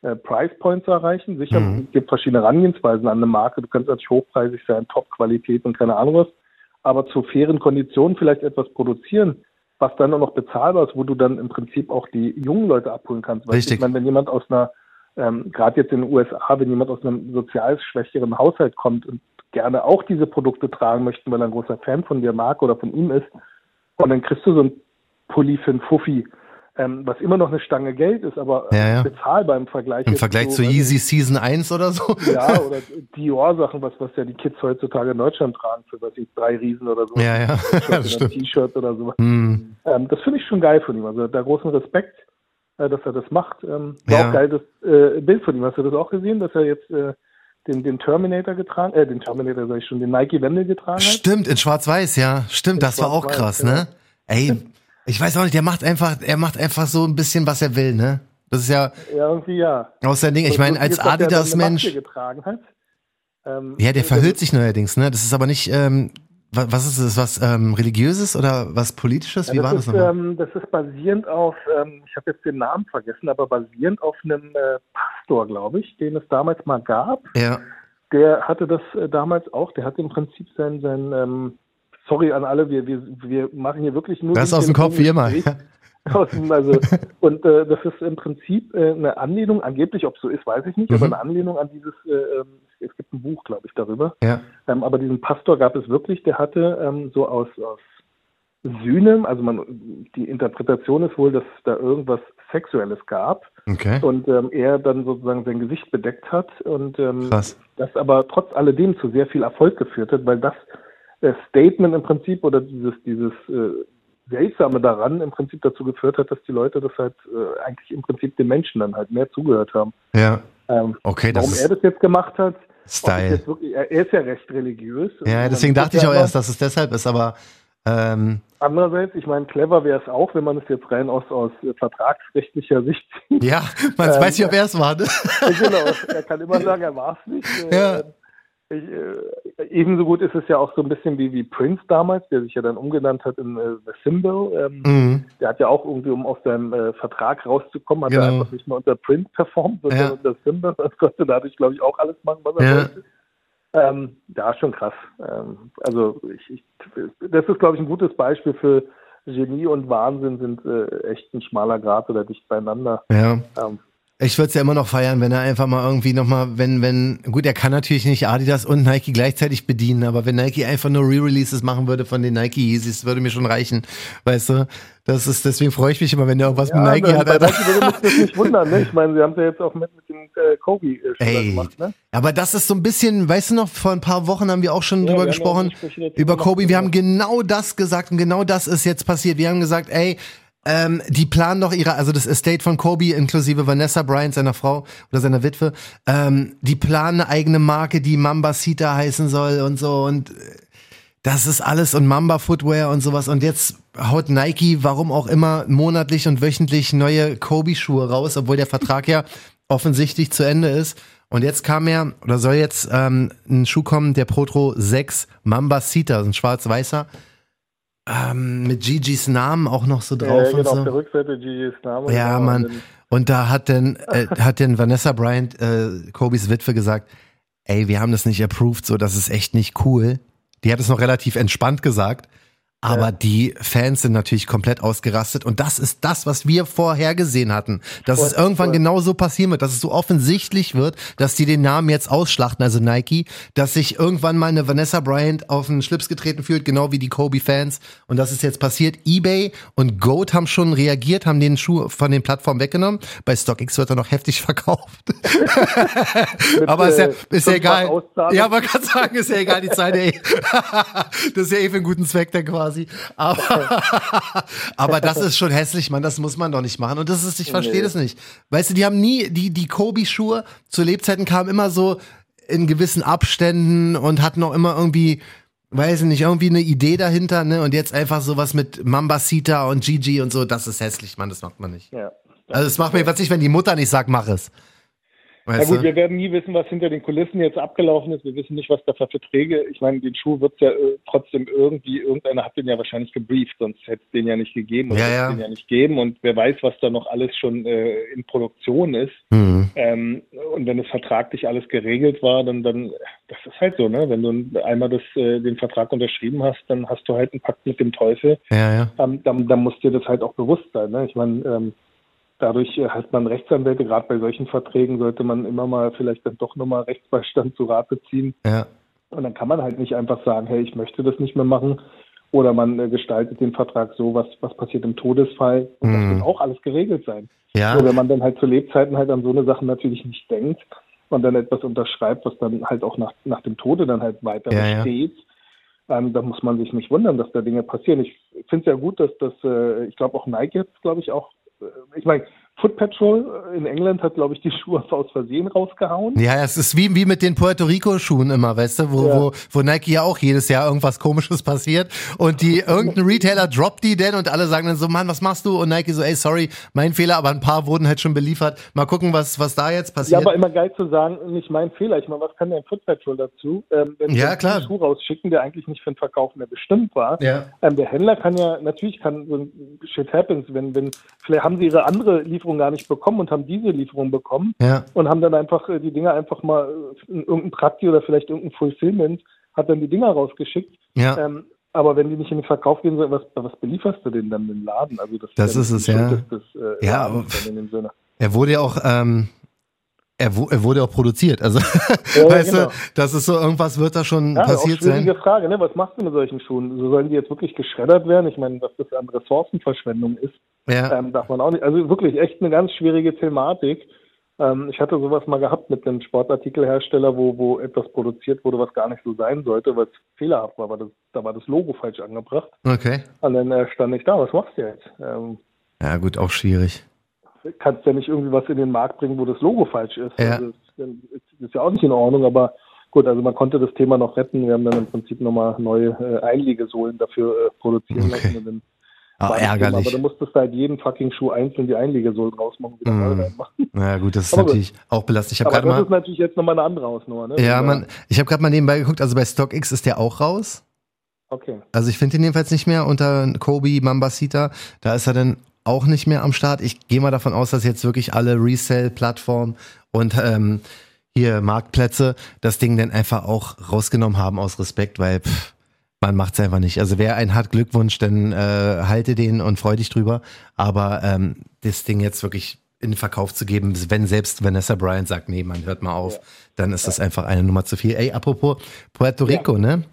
äh, Price Point zu erreichen. Sicher, Mhm. es gibt verschiedene Herangehensweisen an eine Marke. Du kannst natürlich hochpreisig sein, Top-Qualität und keine Ahnung was, aber zu fairen Konditionen vielleicht etwas produzieren, was dann auch noch bezahlbar ist, wo du dann im Prinzip auch die jungen Leute abholen kannst. Richtig. Ich meine, wenn jemand aus einer, ähm, gerade jetzt in den USA, wenn jemand aus einem sozial schwächeren Haushalt kommt und gerne auch diese Produkte tragen möchte, weil er ein großer Fan von der Marke oder von ihm ist, und dann kriegst du so ein Pulli für einen Fuffi, ähm, was immer noch eine Stange Geld ist, aber Ja, ja. bezahlbar im Vergleich. Im Vergleich so, zu Yeezy Season 1 oder so? ja, oder Dior-Sachen, was, was ja die Kids heutzutage in Deutschland tragen, für was ich drei Riesen oder so. Ja, ja, T-Shirt das oder stimmt. T-Shirt oder so. Hm. Ähm, das finde ich schon geil von ihm. Also da großen Respekt, äh, dass er das macht. Ähm, war Ja. auch geil, das äh, Bild von ihm. Hast du das auch gesehen, dass er jetzt äh, den, den Terminator getragen, äh, den Terminator sag ich schon, den Nike Wendel getragen hat? Stimmt, in Schwarz-Weiß, ja. Stimmt, In das war auch krass, ja. ne? Ey, ich weiß auch nicht, der macht einfach, er macht einfach so ein bisschen, was er will, ne? Das ist ja Ja, irgendwie ja. aus sein Ding. Ich meine, als Adidas-Mensch. Ähm, ja, der äh, verhüllt sich neuerdings, ne? Das ist aber nicht, ähm, was ist das? Was ähm, religiöses oder was politisches? Wie Ja, war das ist, nochmal? ähm, das ist basierend auf, ähm, ich habe jetzt den Namen vergessen, aber basierend auf einem äh, Pastor, glaube ich, den es damals mal gab. ja. Der hatte das äh, damals auch, der hat im Prinzip sein, sein ähm, sorry an alle, wir, wir, wir machen hier wirklich nur. Das ist aus dem Kopf wie immer. Gespräch. Also, und äh, das ist im Prinzip äh, eine Anlehnung, angeblich, ob es so ist, weiß ich nicht, Mhm. aber eine Anlehnung an dieses, äh, ähm, es gibt ein Buch, glaube ich, darüber. Ja. Ähm, aber diesen Pastor gab es wirklich, der hatte ähm, so aus, aus Sühne, also man, die Interpretation ist wohl, dass da irgendwas Sexuelles gab Okay. und ähm, er dann sozusagen sein Gesicht bedeckt hat und ähm, Krass. das aber trotz alledem zu sehr viel Erfolg geführt hat, weil das äh, Statement im Prinzip oder dieses, dieses äh, Seltsame daran im Prinzip dazu geführt hat, dass die Leute das halt äh, eigentlich im Prinzip den Menschen dann halt mehr zugehört haben. Ja. Ähm, Okay, das warum er das jetzt gemacht hat, Style. wirklich, er, ist ja recht religiös. Ja, deswegen dachte ich auch erst, dass es deshalb ist, aber ähm, Andererseits, ich meine, clever wäre es auch, wenn man es jetzt rein aus, aus vertragsrechtlicher Sicht sieht. ja, man Ähm, weiß nicht, ob er es war. Ne? genau, er kann immer sagen, er war es nicht. Ja. Äh, ebenso gut ist es ja auch so ein bisschen wie, wie Prince damals, der sich ja dann umgenannt hat in äh, The Symbol. Ähm, Mhm. Der hat ja auch irgendwie, um aus seinem äh, Vertrag rauszukommen, hat Genau. er einfach nicht mehr unter Prince performt, sondern Ja. unter Symbol und konnte dadurch, glaube ich, auch alles machen, was er Ja. wollte. Ähm, ja, schon krass. Ähm, also ich, ich, das ist, glaube ich, ein gutes Beispiel für Genie und Wahnsinn sind äh, echt ein schmaler Grad oder dicht beieinander. Ja. Ähm, Ich würde es ja immer noch feiern, wenn er einfach mal irgendwie nochmal, wenn, wenn, gut, er kann natürlich nicht Adidas und Nike gleichzeitig bedienen, aber wenn Nike einfach nur Re-Releases machen würde von den Nike Yeezys, würde mir schon reichen. Weißt du? Das ist, deswegen freue ich mich immer, wenn der irgendwas mit Nike hat. Alter. Nike würde mich das nicht wundern, ne? Ich meine, sie haben es ja jetzt auch mit, mit dem äh, Kobe äh, gemacht, ne? Aber das ist so ein bisschen, weißt du noch, vor ein paar Wochen haben wir auch schon Ja, drüber gesprochen, ja über Kobe. Wir ja. haben genau das gesagt und genau das ist jetzt passiert. Wir haben gesagt, ey, ähm, die planen doch ihre, also das Estate von Kobe inklusive Vanessa Bryant, seiner Frau oder seiner Witwe, ähm, die planen eine eigene Marke, die Mambasita heißen soll und so und äh, das ist alles und Mamba Footwear und sowas und jetzt haut Nike, warum auch immer, monatlich und wöchentlich neue Kobe-Schuhe raus, obwohl der Vertrag ja offensichtlich zu Ende ist. Und jetzt kam ja, oder soll jetzt ähm, ein Schuh kommen, der Protro 6 Mamba Cita, ein schwarz-weißer, ähm, mit Gigi's Namen auch noch so drauf und genau, auf so. der Rückseite Gigi's Name. Ja, genau, Mann. und Und da hat denn, äh, hat denn Vanessa Bryant, äh, Kobis Witwe, gesagt, ey, wir haben das nicht approved, so, das ist echt nicht cool. Die hat es noch relativ entspannt gesagt. Aber die Fans sind natürlich komplett ausgerastet und das ist das, was wir vorhergesehen hatten. Dass es Voll, irgendwann voll. genau so passieren wird, dass es so offensichtlich wird, dass die den Namen jetzt ausschlachten, also Nike, dass sich irgendwann mal eine Vanessa Bryant auf den Schlips getreten fühlt, genau wie die Kobe-Fans. Und das ist jetzt passiert. EBay und Goat haben schon reagiert, haben den Schuh von den Plattformen weggenommen. Bei StockX wird er noch heftig verkauft. mit, Aber ist ja, äh, ist ja egal. Ja, man kann sagen, ist ja egal, die Zeit, ey. Das ist ja eh für einen guten Zweck dann quasi. Aber, aber das ist schon hässlich, Mann, das muss man doch nicht machen. Und das ist, ich verstehe Nee. das nicht. Weißt du, die haben nie, die, die Kobe-Schuhe zu Lebzeiten kamen immer so in gewissen Abständen und hatten auch immer irgendwie, weiß ich nicht, irgendwie eine Idee dahinter, ne? Und jetzt einfach sowas mit Mambasita und Gigi und so, das ist hässlich, Mann, das macht man nicht. Ja. Also es macht mir was nicht, wenn die Mutter nicht sagt, mach es. Na Weißt gut, du? wir werden nie wissen, was hinter den Kulissen jetzt abgelaufen ist. Wir wissen nicht, was da für Verträge. Ich meine, den Schuh wird ja äh, trotzdem irgendwie, irgendeiner hat den ja wahrscheinlich gebrieft, sonst hätte es den ja nicht gegeben oder Ja, es ja. den ja nicht geben. Und wer weiß, was da noch alles schon äh, in Produktion ist. Mhm. Ähm, und wenn es vertraglich alles geregelt war, dann, dann, das ist halt so, ne? Wenn du einmal das, äh, den Vertrag unterschrieben hast, dann hast du halt einen Pakt mit dem Teufel. Ja, ja. Ähm, dann, dann muss dir das halt auch bewusst sein. Ne? Ich meine, ähm, dadurch äh, hat man Rechtsanwälte, gerade bei solchen Verträgen sollte man immer mal vielleicht dann doch nochmal Rechtsbeistand zu Rate ziehen. Ja. Und dann kann man halt nicht einfach sagen, hey, ich möchte das nicht mehr machen. Oder man äh, gestaltet den Vertrag so, was, was passiert im Todesfall. Und das Mhm. wird auch alles geregelt sein. Ja. Nur wenn man dann halt zu Lebzeiten halt an so eine Sachen natürlich nicht denkt und dann etwas unterschreibt, was dann halt auch nach, nach dem Tode dann halt weiter Ja, ja. besteht, ähm, da muss man sich nicht wundern, dass da Dinge passieren. Ich finde es ja gut, dass das, äh, ich glaube auch Nike jetzt, glaube ich, auch, ich meine, Foot Patrol in England hat, glaube ich, die Schuhe aus Versehen rausgehauen. Ja, es ist wie, wie mit den Puerto Rico-Schuhen immer, weißt du, wo, Ja. wo, wo Nike ja auch jedes Jahr irgendwas komisches passiert und die irgendein Retailer droppt die denn und alle sagen dann so, Mann, was machst du? Und Nike so, ey, sorry, mein Fehler, aber ein paar wurden halt schon beliefert. Mal gucken, was, was da jetzt Ja, passiert. aber immer geil zu sagen, nicht mein Fehler. Ich meine, was kann denn Foot Patrol dazu? Ähm, wenn Ja, klar. einen Schuh rausschicken, der eigentlich nicht für den Verkauf mehr bestimmt war. Ja. Ähm, der Händler kann ja, natürlich kann so ein Shit happens, wenn, wenn, vielleicht haben sie ihre andere Lieferung gar nicht bekommen und haben diese Lieferung bekommen ja, und haben dann einfach äh, die Dinger einfach mal äh, in irgendein Prakti oder vielleicht irgendein Fulfillment hat dann die Dinger rausgeschickt. ja. Ähm, aber wenn die nicht in den Verkauf gehen sollen, was, was belieferst du denn dann im Laden? Also das, Das ist es, ja. Des, äh, Ja, aber- in dem Sinne. Er wurde ja auch, ähm, er, er wurde auch produziert. Also, Ja, weißt genau. du, das ist so, irgendwas wird da schon Ja, passiert auch schwierige sein. Frage, ne? Was machst du mit solchen Schuhen? So sollen die jetzt wirklich geschreddert werden? Ich meine, was das an Ressourcenverschwendung ist, Ja, ähm, darf man auch nicht. Also wirklich echt eine ganz schwierige Thematik. Ähm, ich hatte sowas mal gehabt mit einem Sportartikelhersteller, wo, wo etwas produziert wurde, was gar nicht so sein sollte, weil es fehlerhaft war. das, da war das Logo falsch angebracht. okay. Und dann äh, stand ich da, was machst du jetzt? Ähm, Ja, gut, auch schwierig. Kannst ja nicht irgendwie was in den Markt bringen, wo das Logo falsch ist. Ja. Also das ist, ja auch nicht in Ordnung, aber gut, also man konnte das Thema noch retten. Wir haben dann im Prinzip nochmal neue äh, Einlegesohlen dafür äh, produzieren Okay. lassen. Und dann Ah, Thema. Aber ärgerlich. du musstest halt jeden fucking Schuh einzeln die Einlegesohlen rausmachen wieder Mm. reinmachen. Ja, gut, das ist Aber gut. natürlich auch belastend. Ich Aber das mal. ist natürlich jetzt nochmal eine andere Hausnummer, ne? Ja, man, ich habe gerade mal nebenbei geguckt, also bei StockX ist der auch raus. Okay. Also ich finde ihn jedenfalls nicht mehr unter Kobe Mambasita. Da ist er dann auch nicht mehr am Start. Ich gehe mal davon aus, dass jetzt wirklich alle Resell-Plattformen und ähm, hier Marktplätze das Ding dann einfach auch rausgenommen haben aus Respekt, weil pff, man macht's einfach nicht. Also wer einen hat, Glückwunsch, dann äh, halte den und freu dich drüber. Aber ähm, das Ding jetzt wirklich in den Verkauf zu geben, wenn selbst Vanessa Bryant sagt, nee, man hört mal auf, dann ist das einfach eine Nummer zu viel. Ey, apropos Puerto Rico, ne?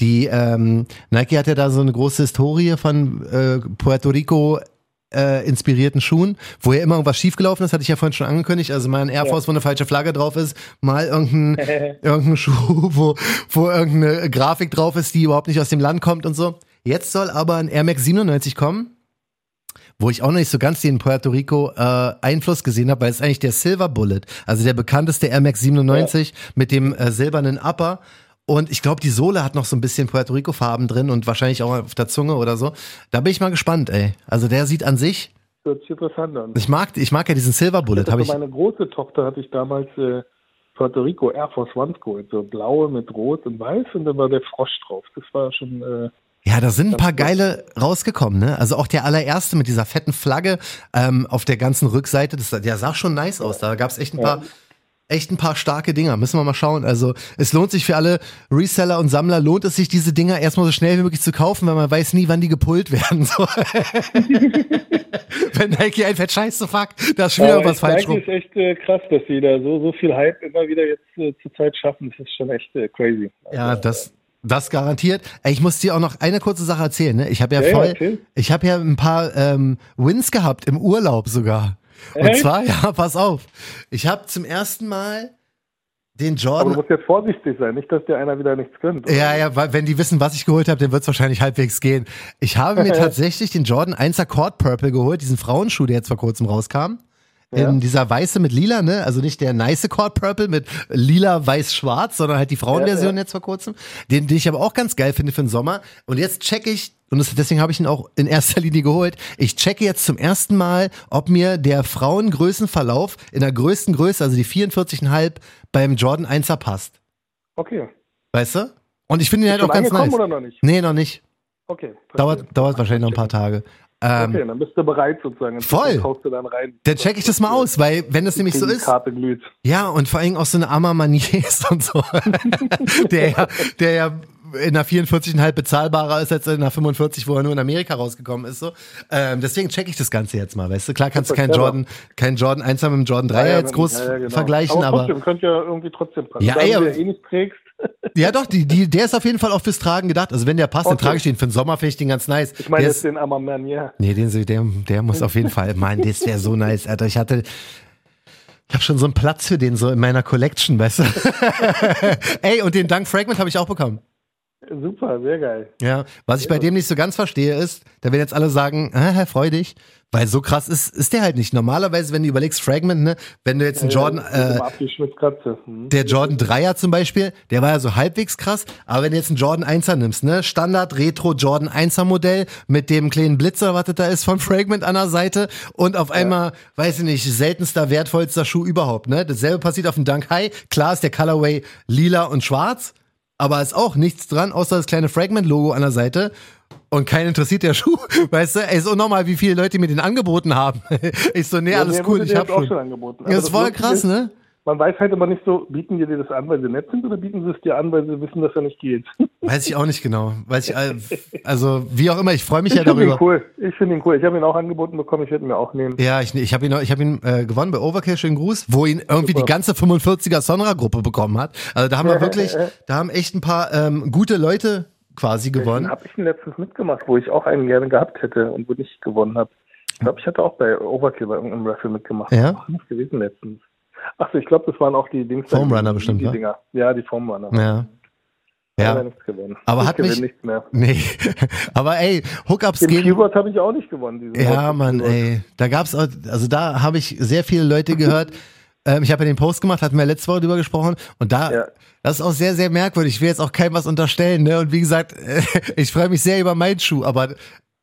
Die ähm, Nike hat ja da so eine große Historie von äh, Puerto Rico äh, inspirierten Schuhen, wo ja immer irgendwas schiefgelaufen ist, hatte ich ja vorhin schon angekündigt. Also mal ein Air Force, wo eine falsche Flagge drauf ist, mal irgendein, irgendein Schuh, wo, wo irgendeine Grafik drauf ist, die überhaupt nicht aus dem Land kommt und so. Jetzt soll aber ein Air Max 97 kommen, wo ich auch noch nicht so ganz den Puerto Rico äh, Einfluss gesehen habe, weil es ist eigentlich der Silver Bullet, also der bekannteste Air Max 97 mit dem äh, silbernen Upper. Und ich glaube, die Sohle hat noch so ein bisschen Puerto Rico Farben drin und wahrscheinlich auch auf der Zunge oder so. Da bin ich mal gespannt, ey. Also der sieht an sich, Hört sich interessant an. ich mag, ich mag ja diesen Silver Bullet, habe ich. meine große Tochter hatte ich damals äh, Puerto Rico Air Force One geholt. So blaue mit Rot und Weiß und dann war der Frosch drauf. Das war schon, äh, Ja, da sind ein paar geile rausgekommen, ne? Also auch der allererste mit dieser fetten Flagge ähm, auf der ganzen Rückseite, das, der sah schon nice aus. Da gab's echt ein paar, echt ein paar starke Dinger. Müssen wir mal schauen. Also es lohnt sich für alle Reseller und Sammler, lohnt es sich, diese Dinger erstmal so schnell wie möglich zu kaufen, weil man weiß nie, wann die gepult werden. So. Wenn Nike einfällt, scheiße, fuck, da ist schon wieder was falsch rum. ist echt äh, krass, dass sie da so, so viel Hype immer wieder jetzt äh, zur Zeit schaffen. Das ist schon echt äh, crazy. Ja, das, das garantiert. Ich muss dir auch noch eine kurze Sache erzählen. Ne? Ich habe ja Ja, ja, voll, erzähl. ich habe ja ein paar ähm, Wins gehabt im Urlaub sogar. Und Echt? zwar, ja, pass auf. Ich habe zum ersten Mal den Aber du Jordan. musst jetzt vorsichtig sein, nicht, dass dir einer wieder nichts gönnt. oder? Ja, ja, weil wenn die wissen, was ich geholt habe, dann wird es wahrscheinlich halbwegs gehen. Ich habe mir tatsächlich den Jordan 1er Cord Purple geholt, diesen Frauenschuh, der jetzt vor kurzem rauskam. Ja. In dieser weiße mit lila, ne? Also nicht der nice Cord Purple mit lila, weiß, schwarz, sondern halt die Frauenversion Ja, ja. jetzt vor kurzem. Den, den ich aber auch ganz geil finde für den Sommer. Und jetzt check ich, und das, deswegen habe ich ihn auch in erster Linie geholt. Ich checke jetzt zum ersten Mal, ob mir der Frauengrößenverlauf in der größten Größe, also die 44,5 beim Jordan 1er passt. Okay. Weißt du? Und ich finde ihn halt auch ganz nice. oder noch nicht? Nee, noch nicht. Okay. Dauert, verstehe. dauert wahrscheinlich noch ein paar Tage. Ähm, Okay, dann bist du bereit sozusagen. Dann Voll. Dann rein. Dann check ich das mal aus, weil wenn das nämlich so ist, Karte glüht. ja, und vor allem auch so eine Armer Maniers und so, der ja, der ja in einer 44,5 bezahlbarer ist als in einer 45, wo er nur in Amerika rausgekommen ist. So. Ähm, deswegen check ich das Ganze jetzt mal, weißt du? Klar kannst du keinen. Jordan, keinen Jordan 1 mit dem Jordan 3 jetzt dann- groß ja, ja, genau. vergleichen, aber, trotzdem, könnte ja irgendwie trotzdem passen. Ja, aber- ja eh nicht trägst. ja doch, die, die, der ist auf jeden Fall auch fürs Tragen gedacht. Also wenn der passt, dann Okay. trage ich den für den Sommer, finde ich den ganz nice. Ich meine jetzt den Amamanier. Nee, den, der, der muss auf jeden Fall. Mann, das wäre so nice, Alter. Ich hatte. Ich habe schon so einen Platz für den so in meiner Collection, weißt du? Ey, und den Dank Fragment habe ich auch bekommen. Super, sehr geil. Ja, was ich bei dem nicht so ganz verstehe ist, da werden jetzt alle sagen, äh, Herr Freudig, weil so krass ist, ist der halt nicht. Normalerweise, wenn du überlegst, Fragment, ne, wenn du jetzt einen Jordan, äh, hm. der Jordan 3er zum Beispiel, der war ja so halbwegs krass, aber wenn du jetzt einen Jordan 1er nimmst, ne, Standard Retro Jordan 1er Modell mit dem kleinen Blitzer, was das da ist von Fragment an der Seite und auf einmal, ja. weiß ich nicht, seltenster, wertvollster Schuh überhaupt, ne? Dasselbe passiert auf dem Dunk High. Klar ist der Colorway lila und schwarz, aber ist auch nichts dran, außer das kleine Fragment-Logo an der Seite. Und keinen interessiert der Schuh. Weißt du, ey, ist unnormal, wie viele Leute mir den angeboten haben. ich so, nee, ja, alles cool, ich hab schon. schon angeboten. Ja, das ist voll krass, ne? Man weiß halt immer nicht so, bieten die dir das an, weil sie nett sind oder bieten sie es dir an, weil sie wissen, dass er nicht geht? Weiß ich auch nicht genau. Weiß ich, also wie auch immer, ich freue mich ich ja darüber. Ihn cool. Ich finde ihn cool. Ich habe ihn auch angeboten bekommen, ich werde ihn mir auch nehmen. Ja, ich, ich habe ihn, ich hab ihn äh, gewonnen bei Overkill, schönen Gruß, wo ihn irgendwie Super. die ganze 45er Sonra-Gruppe bekommen hat. Also da haben wir wirklich, da haben echt ein paar ähm, gute Leute quasi gewonnen. Habe ich ihn letztens mitgemacht, wo ich auch einen gerne gehabt hätte und wo ich gewonnen habe. Ich glaube, ich hatte auch bei Overkill bei irgendeinem Raffle mitgemacht. Ja. Nicht gewesen letztens. Achso, ich glaube, das waren auch die Dings. Foam Runner bestimmt, die, die Dinger. Ja, die Foam Runner. Ja. Ja, aber ich hat mich nichts mehr. Nee, aber ey, Hookups Den gehen. Keyword habe ich auch nicht gewonnen. Ja, Mann, ey, da gab's auch, also da habe ich sehr viele Leute gehört. ähm, ich habe ja den Post gemacht, hatten wir letzte Woche drüber gesprochen und da, ja. das ist auch sehr, sehr merkwürdig. Ich will jetzt auch keinem was unterstellen, ne? Und wie gesagt, ich freue mich sehr über meinen Schuh, aber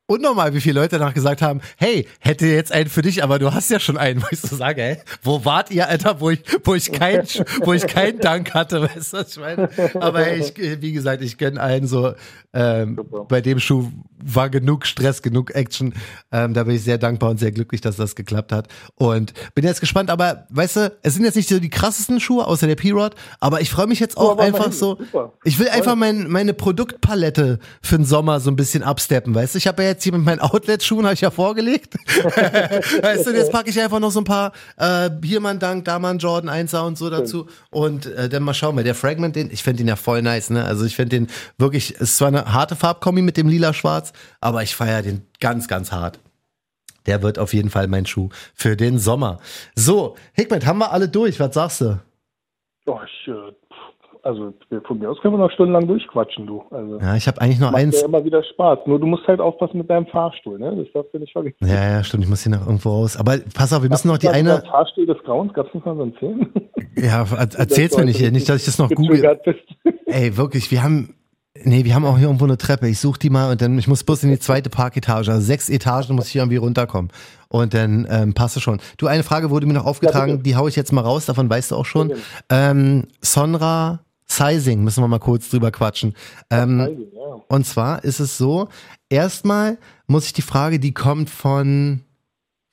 unnormal, wie viele Leute danach gesagt haben, hey, hätte jetzt einen für dich, aber du hast ja schon einen, wo ich so sage, ey, wo wart ihr, Alter, wo ich, wo ich kein, wo ich keinen Dank hatte, weißt du, was ich meine? Aber hey, ich, wie gesagt, ich gönn allen so, ähm, bei dem Schuh war genug Stress, genug Action. Ähm, da bin ich sehr dankbar und sehr glücklich, dass das geklappt hat. Und bin jetzt gespannt, aber weißt du, es sind jetzt nicht so die krassesten Schuhe, außer der P-Rod, aber ich freue mich jetzt auch oh, einfach so. Super. Ich will einfach mein, meine Produktpalette für den Sommer so ein bisschen absteppen, weißt du? Ich habe ja jetzt hier mit meinen Outlet-Schuhen, habe ich ja vorgelegt. weißt du, jetzt packe ich einfach noch so ein paar, äh, ein Dank, da mal ein Jordan 1er und so dazu. Und äh, dann mal schauen, weil der Fragment, den, ich finde den ja voll nice, ne? Also ich finde den wirklich, ist zwar eine harte Farbkombi mit dem lila-schwarz, aber ich feiere den ganz, ganz hart. Der wird auf jeden Fall mein Schuh für den Sommer. So, Hickmet, haben wir alle durch? Was sagst du? Oh, ich, also von mir aus können wir noch stundenlang durchquatschen, du. Also, ja, ich habe eigentlich noch macht eins. Ja immer wieder Spaß. Nur du musst halt aufpassen mit deinem Fahrstuhl, ne? Das darfst du nicht vergessen. Ja, ja, stimmt. Ich muss hier noch irgendwo raus. Aber pass auf, wir müssen noch die eine. Fahrstuhl des Grauens, gab es nicht mal so einen Film? Ja, erzähl's mir nicht, nicht, dass ich das noch google. Ey, wirklich, wir haben Nee, wir haben auch hier irgendwo eine Treppe. Ich suche die mal und dann, ich muss bloß in die zweite Parketage. Also sechs Etagen muss ich hier irgendwie runterkommen. Und dann ähm, passt es schon. Du, eine Frage wurde mir noch aufgetragen, ja, die hau ich jetzt mal raus, davon weißt du auch schon. Ähm, Sonra Sizing, müssen wir mal kurz drüber quatschen. Ähm. Und zwar ist es so, erstmal muss ich die Frage, die kommt von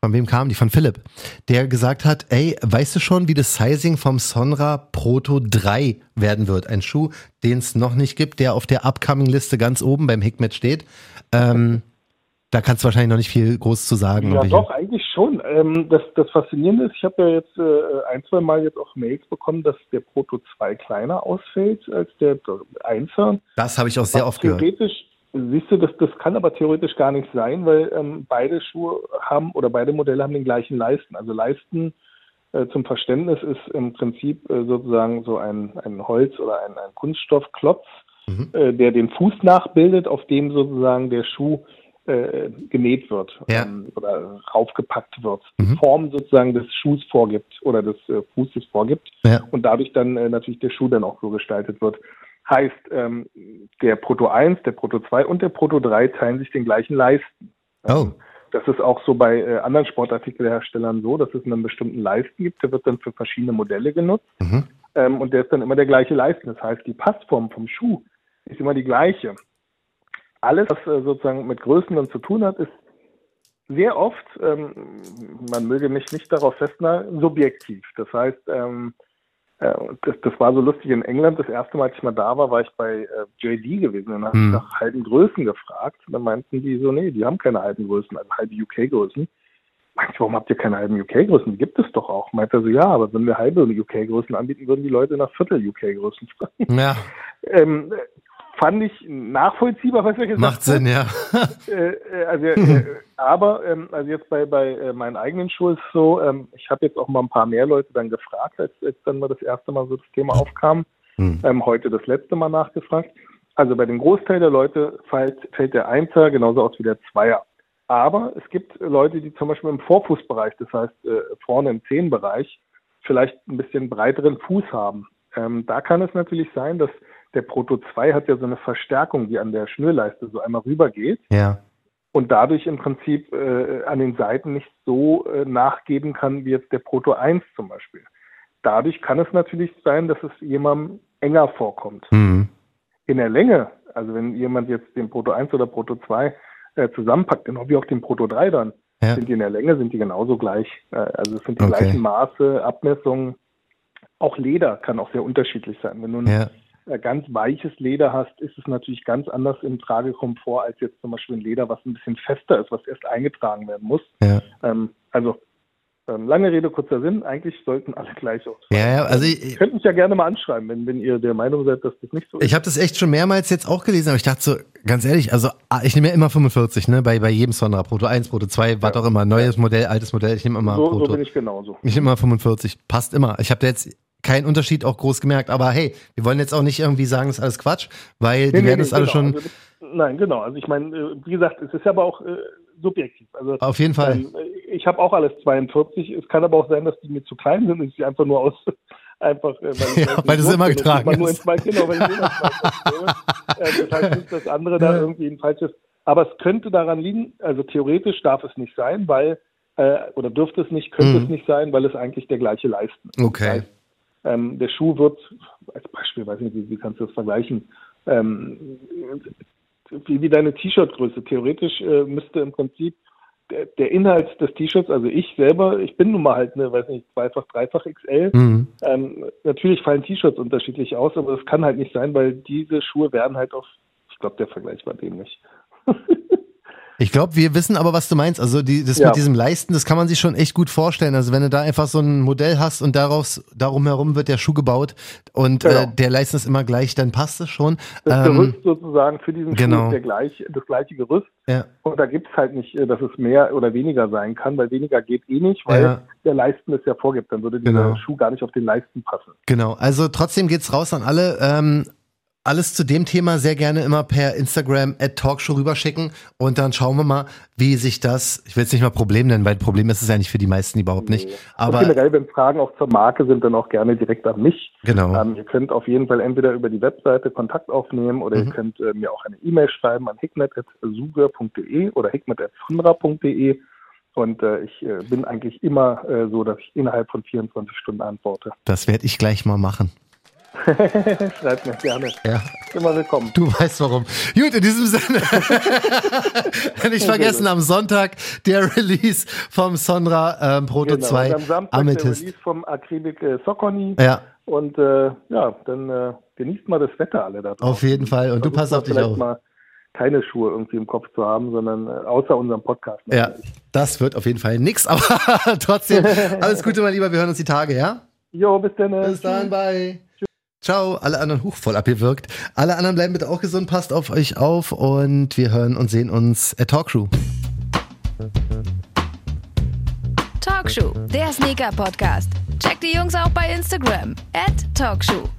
von wem kam die? Von Philipp, der gesagt hat, ey, weißt du schon, wie das Sizing vom Sonra Proto 3 werden wird? Ein Schuh, den es noch nicht gibt, der auf der Upcoming-Liste ganz oben beim Hickmet steht. Ähm, da kannst du wahrscheinlich noch nicht viel groß zu sagen. Ja, doch, eigentlich schon. Ähm, das, das Faszinierende ist, ich habe ja jetzt äh, ein, zwei Mal jetzt auch Mails bekommen, dass der Proto 2 kleiner ausfällt als der 1er. Das habe ich auch sehr oft gehört. Theoretisch Siehst du, das, das kann aber theoretisch gar nicht sein, weil ähm, beide Schuhe haben oder beide Modelle haben den gleichen Leisten. Also Leisten äh, zum Verständnis ist im Prinzip äh, sozusagen so ein, ein Holz oder ein, ein Kunststoffklotz, mhm. äh, der den Fuß nachbildet, auf dem sozusagen der Schuh äh, genäht wird ja. ähm, oder raufgepackt wird. Mhm. Die Form sozusagen des Schuhs vorgibt oder des äh, Fußes vorgibt ja. und dadurch dann äh, natürlich der Schuh dann auch so gestaltet wird. Heißt, ähm, der Proto 1, der Proto 2 und der Proto 3 teilen sich den gleichen Leisten. Oh. Das ist auch so bei äh, anderen Sportartikelherstellern so, dass es einen bestimmten Leisten gibt, der wird dann für verschiedene Modelle genutzt. Mhm. Ähm, und der ist dann immer der gleiche Leisten. Das heißt, die Passform vom Schuh ist immer die gleiche. Alles, was äh, sozusagen mit Größen dann zu tun hat, ist sehr oft, ähm, man möge mich nicht darauf festnageln, subjektiv. Das heißt, ähm, äh, das, das war so lustig in England. Das erste Mal, als ich mal da war, war ich bei äh, JD gewesen und habe hm. nach halben Größen gefragt. Und dann meinten die so, nee, die haben keine halben Größen, also halbe UK-Größen. Meinte ich, warum habt ihr keine halben UK-Größen? Die gibt es doch auch. Meinte er so, ja, aber wenn wir halbe UK-Größen anbieten, würden die Leute nach Viertel UK-Größen fragen. Ja. ähm, fand ich nachvollziehbar, was er gesagt Macht Sinn, ja. äh, äh also, äh, aber ähm, also jetzt bei, bei äh, meinen eigenen Schulen ist es so, ähm, ich habe jetzt auch mal ein paar mehr Leute dann gefragt, als, als dann mal das erste Mal so das Thema aufkam. Hm. Ähm, heute das letzte Mal nachgefragt. Also bei dem Großteil der Leute fällt, fällt der Einser genauso aus wie der Zweier. Aber es gibt Leute, die zum Beispiel im Vorfußbereich, das heißt äh, vorne im Zehenbereich, vielleicht ein bisschen breiteren Fuß haben. Ähm, da kann es natürlich sein, dass der Proto 2 hat ja so eine Verstärkung, die an der Schnürleiste so einmal rübergeht. Ja. Und dadurch im Prinzip äh, an den Seiten nicht so äh, nachgeben kann wie jetzt der Proto 1 zum Beispiel. Dadurch kann es natürlich sein, dass es jemandem enger vorkommt. Mhm. In der Länge, also wenn jemand jetzt den Proto 1 oder Proto 2 äh, zusammenpackt, genau wie auch den Proto 3 dann, Ja. sind die in der Länge, sind die genauso gleich. Äh, also es sind die Okay. gleichen Maße, Abmessungen. Auch Leder kann auch sehr unterschiedlich sein. Wenn du Ja. Äh, ganz weiches Leder hast, ist es natürlich ganz anders im Tragekomfort als jetzt zum Beispiel ein Leder, was ein bisschen fester ist, was erst eingetragen werden muss. Ja. Ähm, also ähm, lange Rede, kurzer Sinn, eigentlich sollten alle gleich ausfallen. Ja, ja, also Ihr ich, könnt mich ja gerne mal anschreiben, wenn, wenn ihr der Meinung seid, dass das nicht so ist. ich habe das echt schon mehrmals jetzt auch gelesen, aber ich dachte so, ganz ehrlich, also ah, ich nehme ja immer 45, ne, bei, bei jedem Sonra, Proto 1, Proto 2, was Ja. auch immer, neues Modell, altes Modell, ich nehme immer so, so Proto. bin ich genauso. Ich nehme immer 45, passt immer. Ich habe da jetzt keinen Unterschied auch groß gemerkt, aber hey, wir wollen jetzt auch nicht irgendwie sagen, das ist alles Quatsch, weil die Nee, nee, werden nee, das alle genau. schon, Also, das- nein, genau. Also ich meine, äh, wie gesagt, es ist aber auch äh, subjektiv. Also auf jeden Fall. ähm, ich habe auch alles 42. Es kann aber auch sein, dass die mir zu klein sind und ich sie einfach nur aus einfach äh, weil, Ja, weil nicht, immer getragen ich mal nur ins Mal, genau, weil ich immer äh, Das heißt nicht, dass andere da irgendwie ein falsches. Aber es könnte daran liegen, also theoretisch darf es nicht sein, weil äh, oder dürfte es nicht, könnte Mhm. es nicht sein, weil es eigentlich der gleiche Leisten ist. Okay. Das heißt, ähm, der Schuh wird, als Beispiel, weiß nicht, wie, wie kannst du das vergleichen, ähm, wie, wie deine T-Shirt-Größe. Theoretisch äh, müsste im Prinzip der, der Inhalt des T-Shirts, also ich selber, ich bin nun mal halt eine, weiß nicht, zweifach, dreifach XL. Mhm. Ähm, natürlich fallen T-Shirts unterschiedlich aus, aber das kann halt nicht sein, weil diese Schuhe werden halt auf, ich glaube, der Vergleich war dämlich. Ich glaube, wir wissen aber, was du meinst. Also die, das Ja. mit diesem Leisten, das kann man sich schon echt gut vorstellen. Also wenn du da einfach so ein Modell hast und daraus darum herum wird der Schuh gebaut und äh, Genau. der Leisten ist immer gleich, dann passt es schon. Das Ähm, Gerüst sozusagen für diesen genau. Schuh ist der gleich, das gleiche Gerüst. ja, Und da gibt's halt nicht, äh, dass es mehr oder weniger sein kann, weil weniger geht eh nicht, weil Ja. der Leisten es ja vorgibt. Dann würde dieser Genau. Schuh gar nicht auf den Leisten passen. genau. Also trotzdem geht's raus an alle. Ähm, alles zu dem Thema sehr gerne immer per Instagram at Talkshow rüberschicken und dann schauen wir mal, wie sich das, ich will es nicht mal Problem nennen, weil Problem ist es eigentlich für die meisten überhaupt nicht. Aber und generell, wenn Fragen auch zur Marke sind, dann auch gerne direkt an mich. genau. Ähm, ihr könnt auf jeden Fall entweder über die Webseite Kontakt aufnehmen oder Mhm. ihr könnt äh, mir auch eine E-Mail schreiben an hikmet.suge.de oder hikmet.fundra.de. Und äh, ich äh, bin eigentlich immer äh, so, dass ich innerhalb von 24 Stunden antworte. Das werde ich gleich mal machen. Schreibt mir gerne. Ja. Immer willkommen. Du weißt warum. Gut, in diesem Sinne. Nicht vergessen, am Sonntag der Release vom Sonra ähm, Proto Genau. 2 Und am Samstag der Amethyst. Release vom Acrylic äh, Socony. Ja, Und äh, ja, dann äh, genießt mal das Wetter alle da draußen. auf jeden Fall. Und du Versucht pass mal auf dich vielleicht auf. mal keine Schuhe irgendwie im Kopf zu haben, sondern äh, außer unserem Podcast. Ja, natürlich. das wird auf jeden Fall nix, aber trotzdem alles Gute, mein Lieber. Wir hören uns die Tage, ja? Jo, bis dann. Bis dann, bye. Ciao, alle anderen hoch voll abgewirkt. Alle anderen bleiben bitte auch gesund, passt auf euch auf und wir hören und sehen uns at Talkshow. Talkshow, der Sneaker-Podcast. Checkt die Jungs auch bei Instagram. At Talkshow.